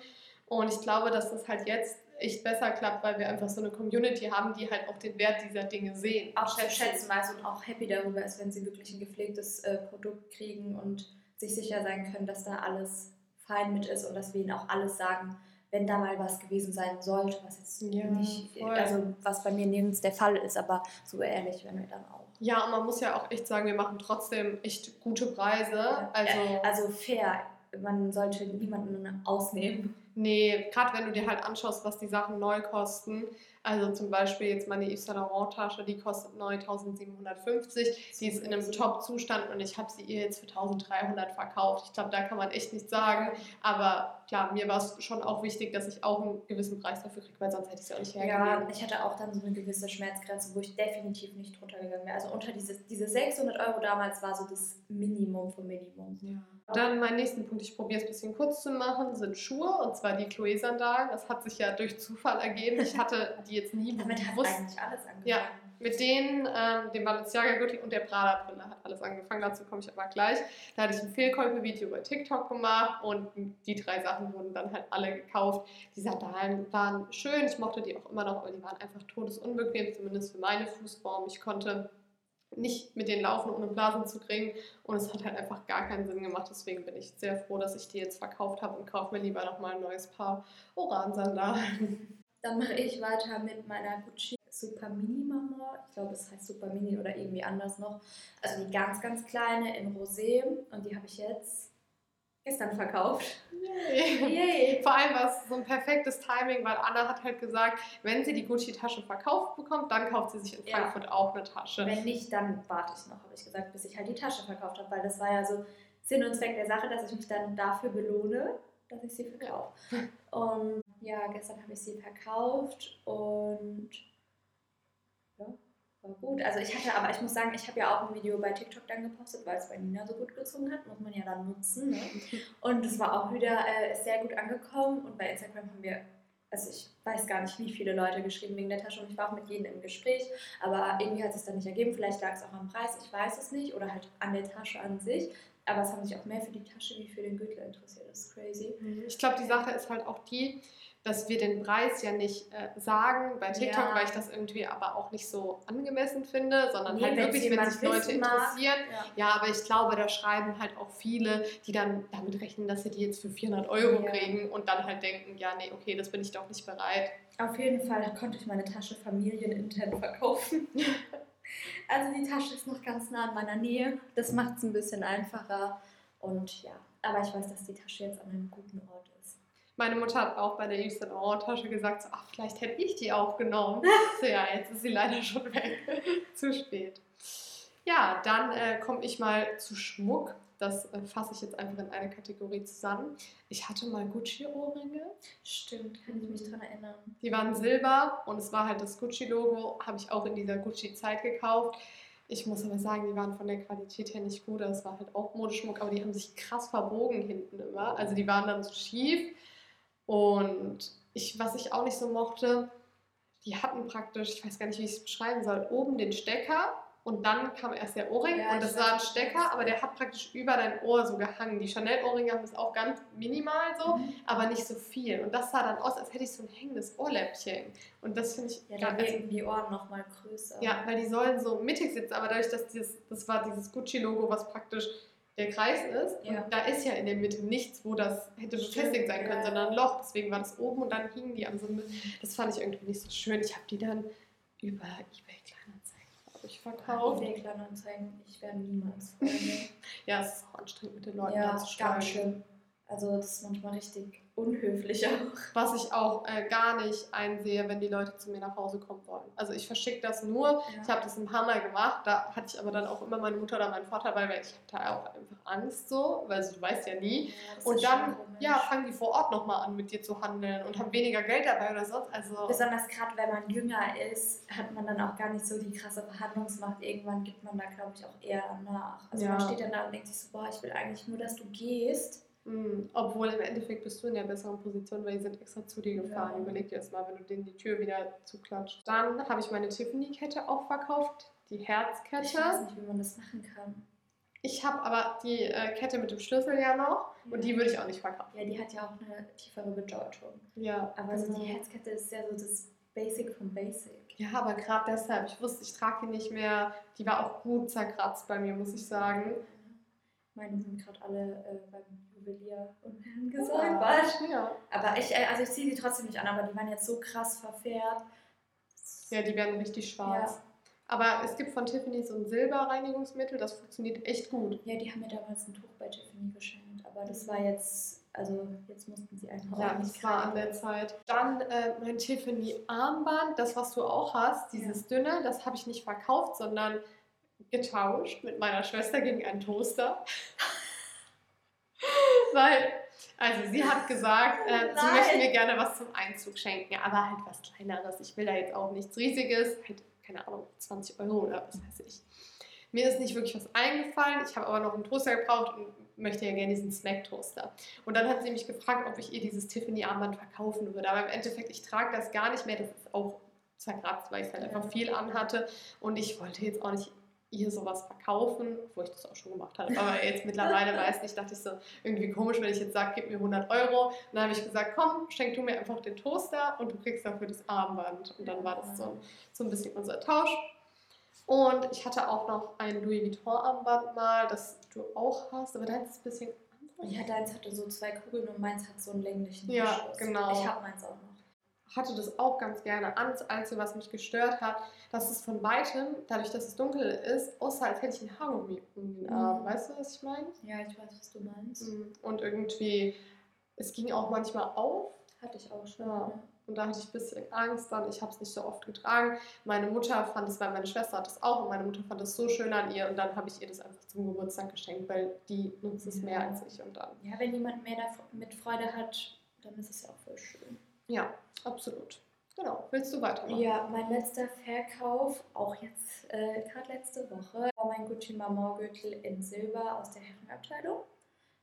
Und ich glaube, dass das halt jetzt echt besser klappt, weil wir einfach so eine Community haben, die halt auch den Wert dieser Dinge sehen. auch schätzen weiß und auch happy darüber ist, wenn sie wirklich ein gepflegtes äh, Produkt kriegen und sich sicher sein können, dass da alles fein mit ist und dass wir ihnen auch alles sagen, wenn da mal was gewesen sein sollte, was jetzt Ja, nicht, voll. also was bei mir nirgends der Fall ist, aber so ehrlich werden wir dann auch. Ja, und man muss ja auch echt sagen, wir machen trotzdem echt gute Preise. Also, also fair, man sollte niemanden ausnehmen. nee, gerade wenn du dir halt anschaust, was die Sachen neu kosten. Also zum Beispiel jetzt meine Yves Saint Laurent Tasche, die kostet neu 1750. Die ist in einem Top-Zustand und ich habe sie ihr jetzt für 1300 verkauft. Ich glaube, da kann man echt nichts sagen. Aber klar, mir war es schon auch wichtig, dass ich auch einen gewissen Preis dafür kriege, weil sonst hätte ich sie auch nicht hergegeben. Ja, ich hatte auch dann so eine gewisse Schmerzgrenze, wo ich definitiv nicht drunter gegangen wäre. Also unter diese, diese 600 Euro damals war so das Minimum vom Minimum. Ja. Dann mein nächsten Punkt, ich probiere es ein bisschen kurz zu machen, sind Schuhe und zwar die Chloe-Sandalen. Das hat sich ja durch Zufall ergeben. Ich hatte die jetzt nie Damit hat bewusst. eigentlich alles angefangen. Ja. Mit denen, ähm, dem Balenciaga-Gürtel und der Prada-Brille hat alles angefangen. Dazu komme ich aber gleich. Da hatte ich ein Fehlkäufe-Video bei TikTok gemacht und die drei Sachen wurden dann halt alle gekauft. Die Sandalen waren schön, ich mochte die auch immer noch, aber die waren einfach todesunbequem, zumindest für meine Fußform. Ich konnte nicht mit denen laufen, ohne Blasen zu kriegen. Und es hat halt einfach gar keinen Sinn gemacht. Deswegen bin ich sehr froh, dass ich die jetzt verkauft habe und kaufe mir lieber nochmal ein neues Paar Oran-Sandalen. Dann mache ich weiter mit meiner Gucci Super Mini Mama. Ich glaube, es heißt Super Mini oder irgendwie anders noch. Also die ganz, ganz kleine in Rosé. Und die habe ich jetzt gestern verkauft. Yay! Vor allem war es so ein perfektes Timing, weil Anna hat halt gesagt, wenn sie die Gucci-Tasche verkauft bekommt, dann kauft sie sich in Ja. Frankfurt auch eine Tasche. Wenn nicht, dann warte ich noch, habe ich gesagt, bis ich halt die Tasche verkauft habe. Weil das war ja so Sinn und Zweck der Sache, dass ich mich dann dafür belohne, dass ich sie verkaufe. Und ja, gestern habe ich sie verkauft und ja, war gut. Also ich hatte, aber ich muss sagen, ich habe ja auch ein Video bei TikTok dann gepostet, weil es bei Nina so gut gezogen hat, muss man ja dann nutzen. Ne? Und es war auch wieder äh, sehr gut angekommen und bei Instagram haben wir, also ich weiß gar nicht, wie viele Leute geschrieben wegen der Tasche und ich war auch mit jedem im Gespräch, aber irgendwie hat es dann nicht ergeben. Vielleicht lag es auch am Preis, ich weiß es nicht, oder halt an der Tasche an sich. Aber es haben sich auch mehr für die Tasche wie für den Gürtel interessiert. Das ist crazy. Ich glaube, die Sache ist halt auch die, dass wir den Preis ja nicht äh, sagen bei TikTok, Ja. weil ich das irgendwie aber auch nicht so angemessen finde, sondern Nee, halt wirklich, wenn sich Leute interessieren. Ja. Ja, aber ich glaube, da schreiben halt auch viele, die dann damit rechnen, dass sie die jetzt für 400 Euro Ja. kriegen und dann halt denken, ja, nee, okay, das bin ich doch nicht bereit. Auf jeden Fall konnte ich meine Tasche familienintern verkaufen. Also die Tasche ist noch ganz nah in meiner Nähe. Das macht es ein bisschen einfacher. Und ja, aber ich weiß, dass die Tasche jetzt an einem guten Ort ist. Meine Mutter hat auch bei der Yves Saint Laurent Tasche gesagt, so, ach, vielleicht hätte ich die auch genommen. so, ja, jetzt ist sie leider schon weg. zu spät. Ja, dann äh, komme ich mal zu Schmuck. Das äh, fasse ich jetzt einfach in eine Kategorie zusammen. Ich hatte mal Gucci-Ohrringe. Stimmt, kann ich mich dran erinnern. Die waren silber und es war halt das Gucci-Logo. Habe ich auch in dieser Gucci-Zeit gekauft. Ich muss aber sagen, die waren von der Qualität her nicht gut. Das war halt auch Modeschmuck, aber die haben sich krass verbogen hinten immer. Also die waren dann so schief. Und ich, was ich auch nicht so mochte, die hatten praktisch, ich weiß gar nicht, wie ich es beschreiben soll, oben den Stecker und dann kam erst der Ohrring Ja, und das war ein Stecker, aber der hat praktisch über dein Ohr so gehangen. Die Chanel-Ohrringe haben es auch ganz minimal so, Mhm. aber nicht so viel. Und das sah dann aus, als hätte ich so ein hängendes Ohrläppchen. Und das finde ich Ja, da wirken die Ohren nochmal größer. ja, weil die sollen so mittig sitzen, aber dadurch, dass dieses, das war dieses Gucci-Logo, was praktisch der Kreis ist. Ja. Und da ist ja in der Mitte nichts, wo das hätte befestigt sein können, ja. sondern ein Loch. Deswegen war das oben und dann hingen die an so einem. Das fand ich irgendwie nicht so schön. Ich habe die dann über eBay Kleinanzeigen, glaube ich, verkauft. eBay Kleinanzeigen, ich werde niemals. Ja, es ist auch anstrengend mit den Leuten ja, zu schreiben. ganz schlimm. Also das ist manchmal richtig unhöflich auch. Was ich auch äh, gar nicht einsehe, wenn die Leute zu mir nach Hause kommen wollen. Also ich verschicke das nur. Ich habe das ein paar Mal gemacht. Da hatte ich aber dann auch immer meine Mutter oder meinen Vater bei, weil ich habe da auch einfach Angst so, weil du weißt ja nie. Ja, Und dann ja, fangen die vor Ort nochmal an, mit dir zu handeln und haben weniger Geld dabei oder sonst. Also Besonders gerade wenn man jünger ist, hat man dann auch gar nicht so die krasse Verhandlungsmacht. Irgendwann gibt man da, glaube ich, auch eher nach. Also Ja. man steht dann da und denkt sich so, boah, ich will eigentlich nur, dass du gehst. Mh, obwohl im Endeffekt bist du in der besseren Position, weil die sind extra zu dir gefahren. Ja. Überleg dir das mal, wenn du denen die Tür wieder zuklatscht. Dann habe ich meine Tiffany-Kette auch verkauft, die Herzkette. Ich weiß nicht, wie man das machen kann. Ich habe aber die äh, Kette mit dem Schlüssel ja noch und die würde ich auch nicht verkaufen. Ja, die hat ja auch eine tiefere Bedeutung. Ja, Aber so genau. die Herzkette ist ja so das Basic vom Basic. Ja, aber gerade deshalb, ich wusste, ich trage die nicht mehr. Die war auch gut zerkratzt bei mir, muss ich sagen. Meine sind gerade alle äh, beim Juwelier und gesäubert. Ja. Aber ich, äh, also ich ziehe die trotzdem nicht an, aber die waren jetzt so krass verfärbt. ja, die werden richtig schwarz. Aber es gibt von Tiffany so ein Silberreinigungsmittel, das funktioniert echt gut. Ja, die haben mir damals ein Tuch bei Tiffany geschenkt, aber das war jetzt, also jetzt mussten sie einfach Ja, das war an der Zeit. Dann äh, mein Tiffany Armband, das was du auch hast, dieses dünne, das habe ich nicht verkauft, sondern getauscht mit meiner Schwester gegen einen Toaster. Weil, also sie hat gesagt, äh, sie möchte mir gerne was zum Einzug schenken, aber halt was kleineres. Ich will da jetzt auch nichts Riesiges, halt, keine Ahnung, 20 Euro oder was weiß ich. Mir ist nicht wirklich was eingefallen, ich habe aber noch einen Toaster gebraucht und möchte ja gerne diesen Snack-Toaster. Und dann hat sie mich gefragt, ob ich ihr dieses Tiffany-Armband verkaufen würde. Aber im Endeffekt, ich trage das gar nicht mehr, das ist auch zerkratzt, weil ich halt Ja. einfach viel anhatte. Und ich wollte jetzt auch nicht ihr sowas verkaufen, wo ich das auch schon gemacht habe. Aber jetzt mittlerweile weiß nicht, dachte ich so, irgendwie komisch, wenn ich jetzt sage, gib mir 100 Euro. Und dann habe ich gesagt, komm, schenk du mir einfach den Toaster und du kriegst dafür das Armband. Und dann war das so, so ein bisschen unser Tausch. Und ich hatte auch noch ein Louis Vuitton-Armband mal, das du auch hast, aber deins ist ein bisschen anders. Ja, deins hatte so zwei Kugeln und meins hat so einen länglichen Ja, Verschluss. genau. Ich habe meins auch noch. Hatte das auch ganz gerne an. Das Einzige, was mich gestört hat, dass es von weitem, dadurch, dass es dunkel ist, aussah, als hätte ich ein Haargummi um den Arm. Mhm. Weißt du, was ich meine? Ja, ich weiß, was du meinst. Und irgendwie, es ging auch manchmal auf. Hatte ich auch schon. Ja. Und da hatte ich ein bisschen Angst dann. Ich habe es nicht so oft getragen. Meine Mutter fand es, weil meine Schwester hat es auch und meine Mutter fand es so schön an ihr. Und dann habe ich ihr das einfach zum Geburtstag geschenkt, weil die nutzt es mehr als ich. Und dann, Ja, wenn jemand mehr damit Freude hat, dann ist es ja auch voll schön. Ja, absolut. Genau. Willst du weitermachen? Ja, mein letzter Verkauf, auch jetzt äh, gerade letzte Woche, war mein Gucci Marmor Gürtel in Silber aus der Herrenabteilung.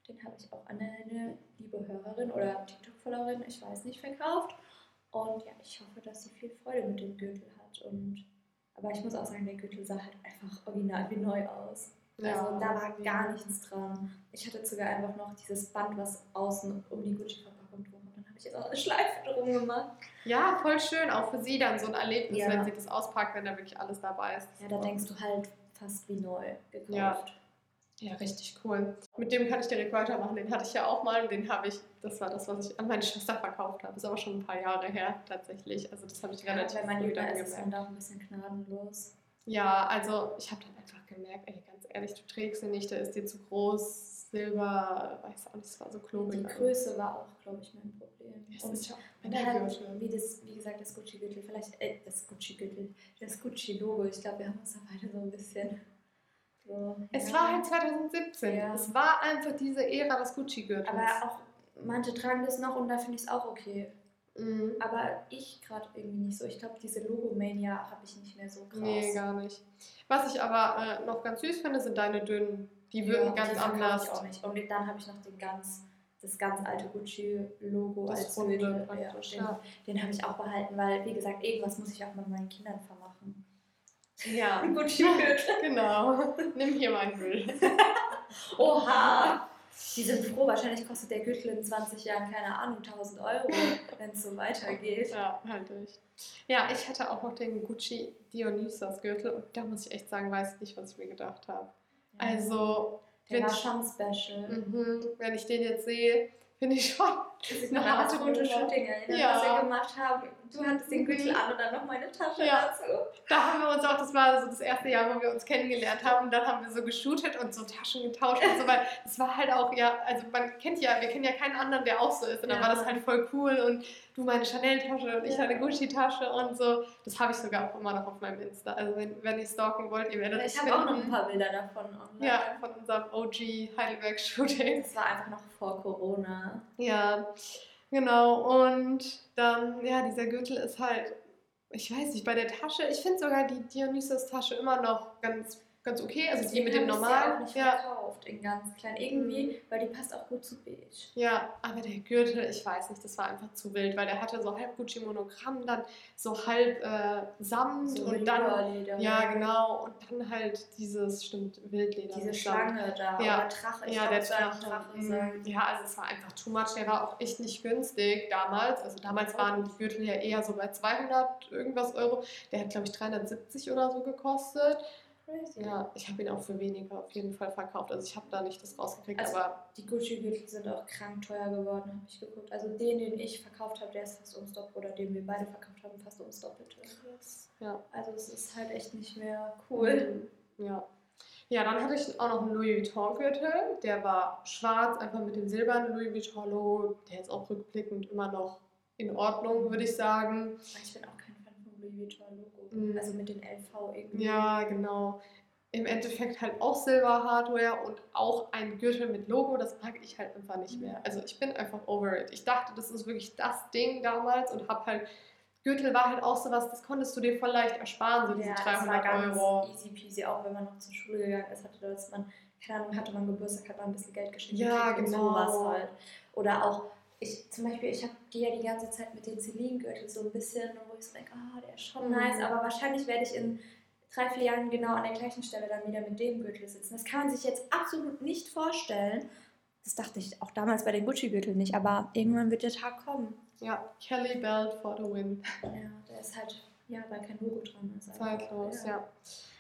Den habe ich auch an eine liebe Hörerin oder TikTok-Followerin, ich weiß nicht, verkauft. Und ja, ich hoffe, dass sie viel Freude mit dem Gürtel hat. Und, aber ich muss auch sagen, der Gürtel sah halt einfach original wie neu aus. Also da war gar nichts dran. Ich hatte sogar einfach noch dieses Band, was außen um die Gucci-Verpackung drum war. Dann habe ich jetzt auch eine Schleife drum gemacht. Ja, voll schön. Auch für sie dann so ein Erlebnis, Ja. wenn sie das auspackt, wenn da wirklich alles dabei ist. Ja, da denkst du halt fast wie neu gekauft. Ja. Ja, richtig cool. Mit dem kann ich direkt weitermachen. Den hatte ich ja auch mal und den habe ich, das war das, was ich an meine Schwester verkauft habe. Ist aber schon ein paar Jahre her tatsächlich. Also das habe ich Ja, relativ wenn man früh dann ist, ist man gemerkt. da auch ein bisschen gnadenlos. Ja, also ich habe dann einfach gemerkt, ey, ganz ehrlich, du trägst ihn nicht, der ist dir zu groß, Silber, weiß auch nicht, es war so klobig. Die Größe war auch, glaube ich, mein Problem. Ja, es Und ist Und mein halt, Gürtel. wie, das, wie gesagt, das Gucci-Gürtel, vielleicht, äh, das Gucci-Gürtel, das Gucci-Logo, ich glaube, wir haben uns da beide so ein bisschen so. Es ja. war halt 2017. Ja. Es war einfach diese Ära des Gucci-Gürtels. Aber auch, manche tragen das noch und da finde ich es auch okay. Mhm. Aber ich gerade irgendwie nicht so. Ich glaube, diese Logomania habe ich nicht mehr so krass. Nee, gar nicht. Was ich aber äh, noch ganz süß finde, sind deine dünnen. Die wirken Ja, ganz anders. Ich auch nicht. Und dann habe ich noch den ganz, das ganz alte Gucci-Logo als Runde praktisch, ja. den den habe ich auch behalten, weil, wie gesagt, irgendwas muss ich auch mit meinen Kindern vermachen. Ja, Gucci-Gürtel. genau. Nimm hier meinen Müll. Oha! Die sind froh, wahrscheinlich kostet der Gürtel in 20 Jahren, keine Ahnung, 1000 Euro, wenn es so weitergeht. Ja, halt durch. Ja, ich hatte auch noch den Gucci Dionysos Gürtel und da muss ich echt sagen, weiß nicht, was ich mir gedacht habe. Also, Der Wenn war schon special. Mhm. Wenn ich den jetzt sehe, finde ich schon. Ich eine noch an das harte Nummer. Fotoshooting erinnern, Ja. was wir gemacht haben. Du hattest den Mhm. Gürtel an und dann noch meine Tasche Ja. dazu. Da haben wir uns auch, das war so das erste Jahr, wo wir uns kennengelernt haben, und dann haben wir so geshootet und so Taschen getauscht und so, weil es war halt auch, ja, also man kennt ja, wir kennen ja keinen anderen, der auch so ist, und dann Ja. war das halt voll cool und du meine Chanel-Tasche und ich Ja. eine Gucci-Tasche und so. Das habe ich sogar auch immer noch auf meinem Insta. Also wenn, wenn ihr stalken wollt, ihr werdet es Ich habe auch noch ein paar Bilder davon online. Ja, von unserem OG Heidelberg-Shooting. Das war einfach noch vor Corona. Ja, genau. Und dann, ja, dieser Gürtel ist halt, ich weiß nicht, bei der Tasche, ich finde sogar die Dionysos-Tasche immer noch ganz, ganz okay. Also die Deswegen mit dem habe ich normalen. auch nicht Ja, verkauft in ganz klein. Irgendwie, weil die passt auch gut zu beige. ja, aber der Gürtel, ich weiß nicht, das war einfach zu wild, weil der hatte so halb Gucci-Monogramm, dann so halb äh, Samt So und dann. Ja, genau. Und dann halt dieses, stimmt, Wildleder. Diese. Schlange da. Ja. Oder Drache. Ich ja, glaub, der Drache. Drache Mhm. Ja, also es war einfach too much. Der war auch echt nicht günstig damals. Also damals waren die Gürtel ja eher so bei 200 irgendwas Euro. Der hat, glaube ich, 370 oder so gekostet. Crazy. Ja, ich habe ihn auch für weniger auf jeden Fall verkauft. Also ich habe da nicht das rausgekriegt, Also- aber Die Gucci-Gürtel sind auch krank teuer geworden, habe ich geguckt. Also den, den ich verkauft habe, der ist fast ums Doppelte. Oder den wir beide verkauft haben, fast ums Doppelte. ja. Also es ist halt echt nicht mehr cool. Mhm. Ja. Ja, dann hatte ich auch noch einen Louis Vuitton-Gürtel. Der war schwarz, einfach mit dem silbernen Louis Vuitton-Logo. Der ist auch rückblickend immer noch in Ordnung, würde ich sagen. Ich bin auch Louis Vuitton-Logo. Mhm. Also mit den LV irgendwie. Ja, genau. Im Endeffekt halt auch Silber-Hardware und auch ein Gürtel mit Logo, das mag ich halt einfach nicht mehr. Also ich bin einfach over it. Ich dachte, das ist wirklich das Ding damals und hab halt, Gürtel war halt auch sowas, das konntest du dir voll leicht ersparen, so diese Ja, das war 300 ganz Euro. easy peasy, auch wenn man noch zur Schule gegangen ist, hatte dass man, keine Ahnung, hatte man Geburtstag, hat man ein bisschen Geld geschenkt Ja, genau. sowas halt. Oder auch, ich zum Beispiel, ich gehe ja die ganze Zeit mit den Celine-Gürtel so ein bisschen, ich so denke, ah, der ist schon Mhm. nice, aber wahrscheinlich werde ich in drei, vier Jahren genau an der gleichen Stelle dann wieder mit dem Gürtel sitzen. Das kann man sich jetzt absolut nicht vorstellen. Das dachte ich auch damals bei den Gucci-Gürteln nicht, aber irgendwann wird der Tag kommen. Ja, Kelly Belt for the win. Ja, der ist halt, ja, weil kein Logo dran ist. Zeitlos, ja.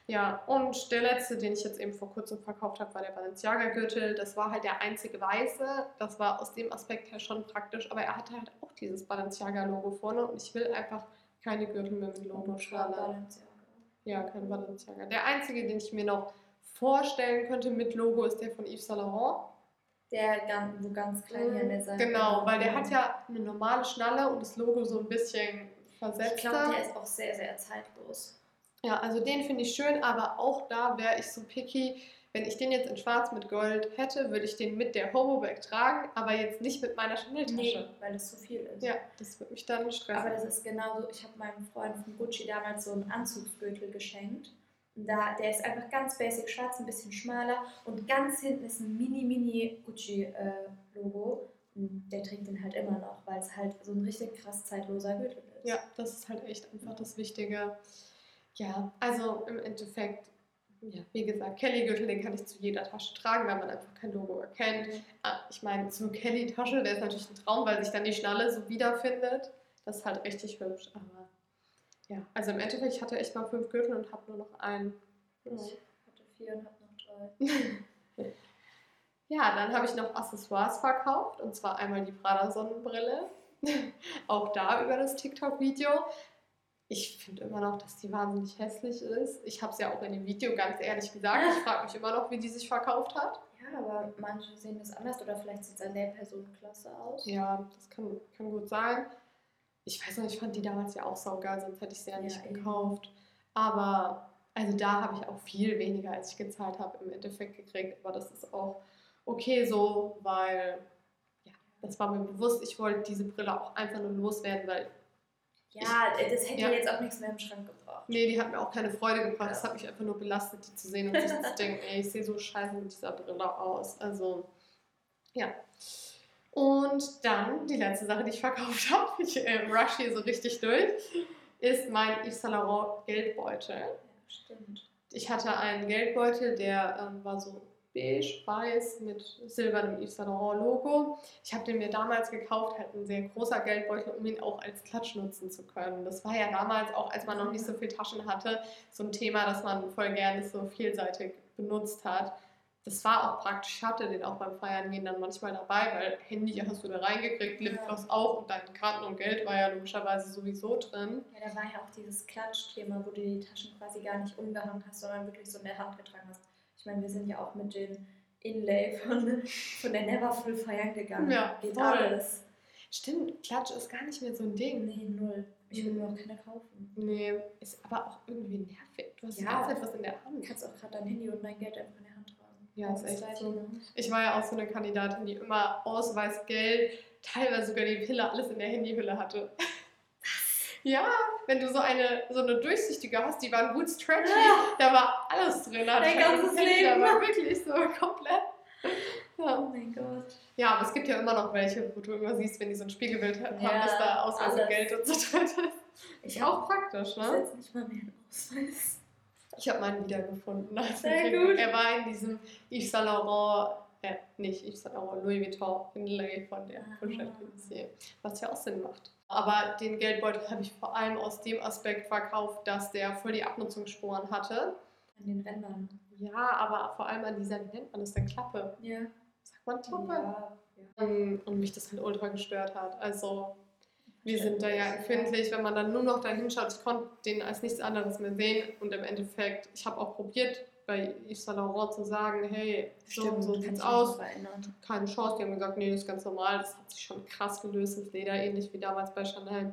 Ja, und der letzte, den ich jetzt eben vor kurzem verkauft habe, war der Balenciaga-Gürtel. Das war halt der einzige weiße. Das war aus dem Aspekt her schon praktisch, aber er hatte halt auch dieses Balenciaga-Logo vorne und ich will einfach keine Gürtel mehr mit Logo. Balenciaga. Ja, kein Balenciaga. Der einzige, den ich mir noch vorstellen könnte mit Logo, ist der von Yves Saint Laurent. Der ganz, wo ganz klein hier an der Seite. Genau, weil der hat ja eine normale Schnalle und das Logo so ein bisschen Ich versetzt. glaube, der ist auch sehr, sehr zeitlos. Ja, also den finde ich schön, aber auch da wäre ich so picky. Wenn ich den jetzt in schwarz mit Gold hätte, würde ich den mit der Hobo-Bag tragen, aber jetzt nicht mit meiner Chanel-Tasche. Nee, weil das zu viel ist. Ja, das würde mich dann stressen. Aber das ist genauso, ich habe meinem Freund von Gucci damals so einen Anzugsgürtel geschenkt. Da, der ist einfach ganz basic schwarz, ein bisschen schmaler und ganz hinten ist ein mini-mini Gucci-Logo. und der trägt den halt immer noch, weil es halt so ein richtig krass zeitloser Gürtel ist. ja, das ist halt echt einfach das Wichtige. Ja, also im Endeffekt, ja, wie gesagt, Kelly-Gürtel, den kann ich zu jeder Tasche tragen, weil man einfach kein Logo erkennt. Ah, Ich meine, zur Kelly-Tasche, der ist natürlich ein Traum, weil sich dann die Schnalle so wiederfindet. Das ist halt richtig hübsch, aber ja, also im Endeffekt, ich hatte echt mal fünf Gürtel und habe nur noch einen. Ja. Ich hatte vier und habe noch drei. Ja, dann habe ich noch Accessoires verkauft und zwar einmal die Prada Sonnenbrille. Auch da über das TikTok-Video. Ich finde immer noch, dass die wahnsinnig hässlich ist. Ich habe es ja auch in dem Video ganz ehrlich gesagt. Ich frage mich immer noch, wie die sich verkauft hat. Ja, aber manche sehen das anders oder vielleicht sieht es an der Person klasse aus. Ja, das kann, kann gut sein. Ich weiß noch, ich fand die damals ja auch saugeil, sonst hätte ich sie ja nicht eben. gekauft. Aber also da habe ich auch viel weniger, als ich gezahlt habe, im Endeffekt gekriegt. Aber das ist auch okay so, weil ja, das war mir bewusst. Ich wollte diese Brille auch einfach nur loswerden, weil Ja, das hätte Ja. jetzt auch nichts mehr im Schrank gebracht. nee, die hat mir auch keine Freude gebracht. Es hat mich einfach nur belastet, die zu sehen und sich zu denken, ey, ich sehe so scheiße mit dieser Brille aus. Also ja. Und dann die letzte Sache, die ich verkauft habe, ich äh, rush hier so richtig durch, ist mein Yves Saint Laurent Geldbeutel. Ja, stimmt. Ich hatte einen Geldbeutel, der ähm, war so beige, weiß mit silbernem Yves Saint Laurent Logo. Ich habe den mir damals gekauft, halt ein sehr großer Geldbeutel, um ihn auch als Klatsch nutzen zu können. Das war ja damals auch, als man noch nicht so viel Taschen hatte, so ein Thema, dass man voll gerne so vielseitig benutzt hat. das war auch praktisch. Ich hatte den auch beim Feiern gehen dann manchmal dabei, weil Handy hast du da reingekriegt, Lipgloss auch und dein Karten und Geld war ja logischerweise sowieso drin. Ja, da war ja auch dieses Klatschthema, wo du die Taschen quasi gar nicht umgehangen hast, sondern wirklich so in der Hand getragen hast. Ich meine, wir sind ja auch mit den Inlay von, von der Neverfull feiern gegangen. Ja, Geht voll. alles. Stimmt, Klatsch ist gar nicht mehr so ein Ding. Nee, null. Ich will mir auch keine kaufen. Nee, ist aber auch irgendwie nervig. Du hast die Ja. ganze Zeit was in der Du Hand. kannst auch gerade dein Handy und dein Geld einfach in der Hand tragen. Ja, ist Das echt Gleiche, so. ne? Ich war ja auch so eine Kandidatin, die immer Ausweis, Geld, teilweise sogar die Pille, alles in der Handyhülle hatte. Ja, wenn du so eine, so eine durchsichtige hast, die waren gut stretchy, da war alles drin. Dein ich ganzes Handy, Da Leben. war wirklich so komplett. Oh Ja. mein Gott. ja, aber es gibt ja immer noch welche, wo du immer siehst, wenn die so ein Spiegelbild haben, Ja, dass da Ausweis und. Geld und so drin ist. Ich auch praktisch, ne? jetzt nicht mal mehr einen Ausweis. Ich habe meinen wiedergefunden. Sehr gut. Er war in diesem Yves Saint Laurent, äh, nicht Yves Saint Laurent, Louis Vuitton Inlay von der Ah. Was ja auch Sinn macht. Aber den Geldbeutel habe ich vor allem aus dem Aspekt verkauft, dass der voll die Abnutzungsspuren hatte. An den Rändern. Ja, aber vor allem an dieser, wie nennt man das denn, Klappe? Ja. Sagt man Klappe? Ja. Ähm, Und mich das halt ultra gestört hat. Also wir sind da ja empfindlich, wenn man dann nur noch da hinschaut. Ich konnte den als nichts anderes mehr sehen und im Endeffekt, ich habe auch probiert, bei Yves Saint Laurent zu sagen, hey, so, Stimmt, so kann sieht's aus, keine Chance. Die haben gesagt, nee, das ist ganz normal, das hat sich schon krass gelöst, das Leder, ähnlich wie damals bei Chanel.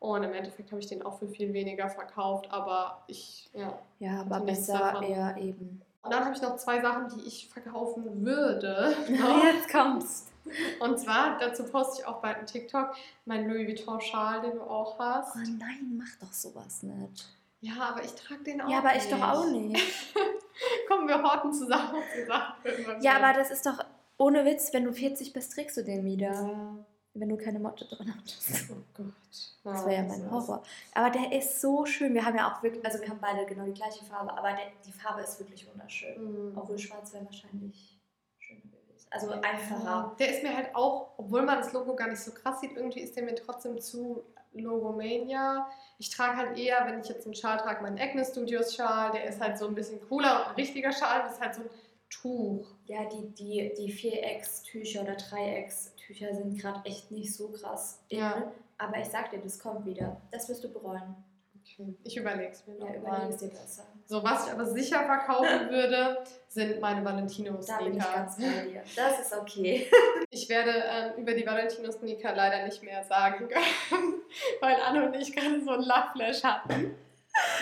Und im Endeffekt habe ich den auch für viel weniger verkauft, aber ich, ja. Ja, aber besser eher eben. Und dann habe ich noch zwei Sachen, die ich verkaufen würde. Jetzt kommst. Und zwar, dazu poste ich auch bald einen TikTok, mein Louis Vuitton-Schal, den du auch hast. Oh nein, mach doch sowas nicht. Ja, aber ich trage den auch Ja, aber ich nicht. doch auch nicht. Kommen wir horten zusammen zusammen. Ja, aber das ist doch ohne Witz, wenn du 40 bist, trägst du den wieder. Ja. Wenn du keine Motte drin hast. Oh Gott. Das wäre ja mein Horror. Aber der ist so schön. Wir haben ja auch wirklich, also wir haben beide genau die gleiche Farbe, aber der, die Farbe ist wirklich wunderschön. Mhm. Obwohl schwarz wäre wahrscheinlich schöner gewesen. Also einfacher. Der ist mir halt auch, obwohl man das Logo gar nicht so krass sieht, irgendwie ist der mir trotzdem zu Logomania. Ich trage halt eher, wenn ich jetzt einen Schal trage, meinen Agnes Studios Schal. Der ist halt so ein bisschen cooler und ein richtiger Schal. Das ist halt so ein Tuch. Ja, die, die, die 4X-Tücher oder 3X-Tücher sind gerade echt nicht so krass. Ja. Aber ich sag dir, das kommt wieder. Das wirst du bereuen. Okay. Ich überlege es mir Ja, noch überleg mal. dir besser. So, was ich aber sicher verkaufen würde, sind meine Da bin ich Valentino-Sneaker. ganz bei dir. Das ist okay. Ich werde ähm, über die Valentino-Sneaker leider nicht mehr sagen können, weil Anne und ich gerade so ein Lachflash hatten.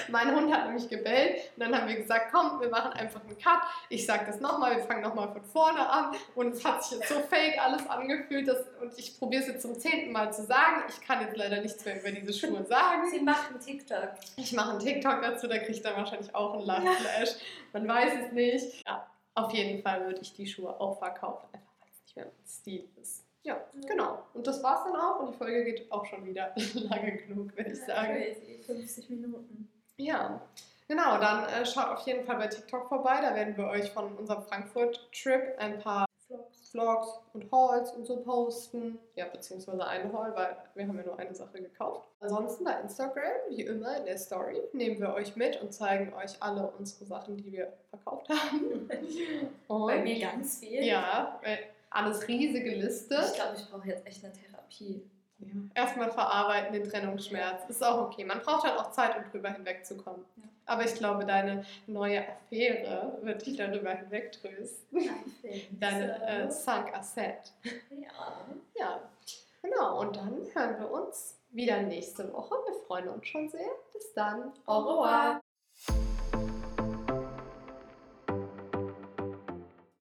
Mein Hund hat nämlich gebellt und dann haben wir gesagt, komm, wir machen einfach einen Cut. Ich sage das nochmal, wir fangen nochmal von vorne an und es hat sich jetzt so fake alles angefühlt dass, und ich probiere es jetzt zum zehnten Mal zu sagen. Ich kann jetzt leider nichts mehr über diese Schuhe sagen. Sie macht einen TikTok. Ich mache einen TikTok dazu, da kriegt er wahrscheinlich auch einen Lachflash. Man weiß es nicht. Ja, auf jeden Fall würde ich die Schuhe auch verkaufen, einfach weil es nicht mehr mein Stil ist. Ja, genau. Und das war's dann auch und die Folge geht auch schon wieder lange genug, würde ich sagen. Crazy. 50 Minuten. Ja, genau. Dann äh, schaut auf jeden Fall bei TikTok vorbei. Da werden wir euch von unserem Frankfurt-Trip ein paar Vlogs. Vlogs und Hauls und so posten. Ja, beziehungsweise einen Haul, weil wir haben ja nur eine Sache gekauft. Ansonsten bei Instagram, wie immer in der Story, nehmen wir euch mit und zeigen euch alle unsere Sachen, die wir verkauft haben. Und Bei mir ganz viel. Ja, äh, alles riesige Liste. Ich glaube, ich brauche jetzt echt eine Therapie. Ja. Erstmal verarbeiten den Trennungsschmerz. Ist auch okay. Man braucht dann auch Zeit, um drüber hinwegzukommen. Ja. Aber ich glaube, deine neue Affäre wird dich darüber hinwegtrösten. Deine äh, Sunk Asset. ja. Ja, genau. Und dann hören wir uns wieder nächste Woche. Wir freuen uns schon sehr. Bis dann. Au revoir.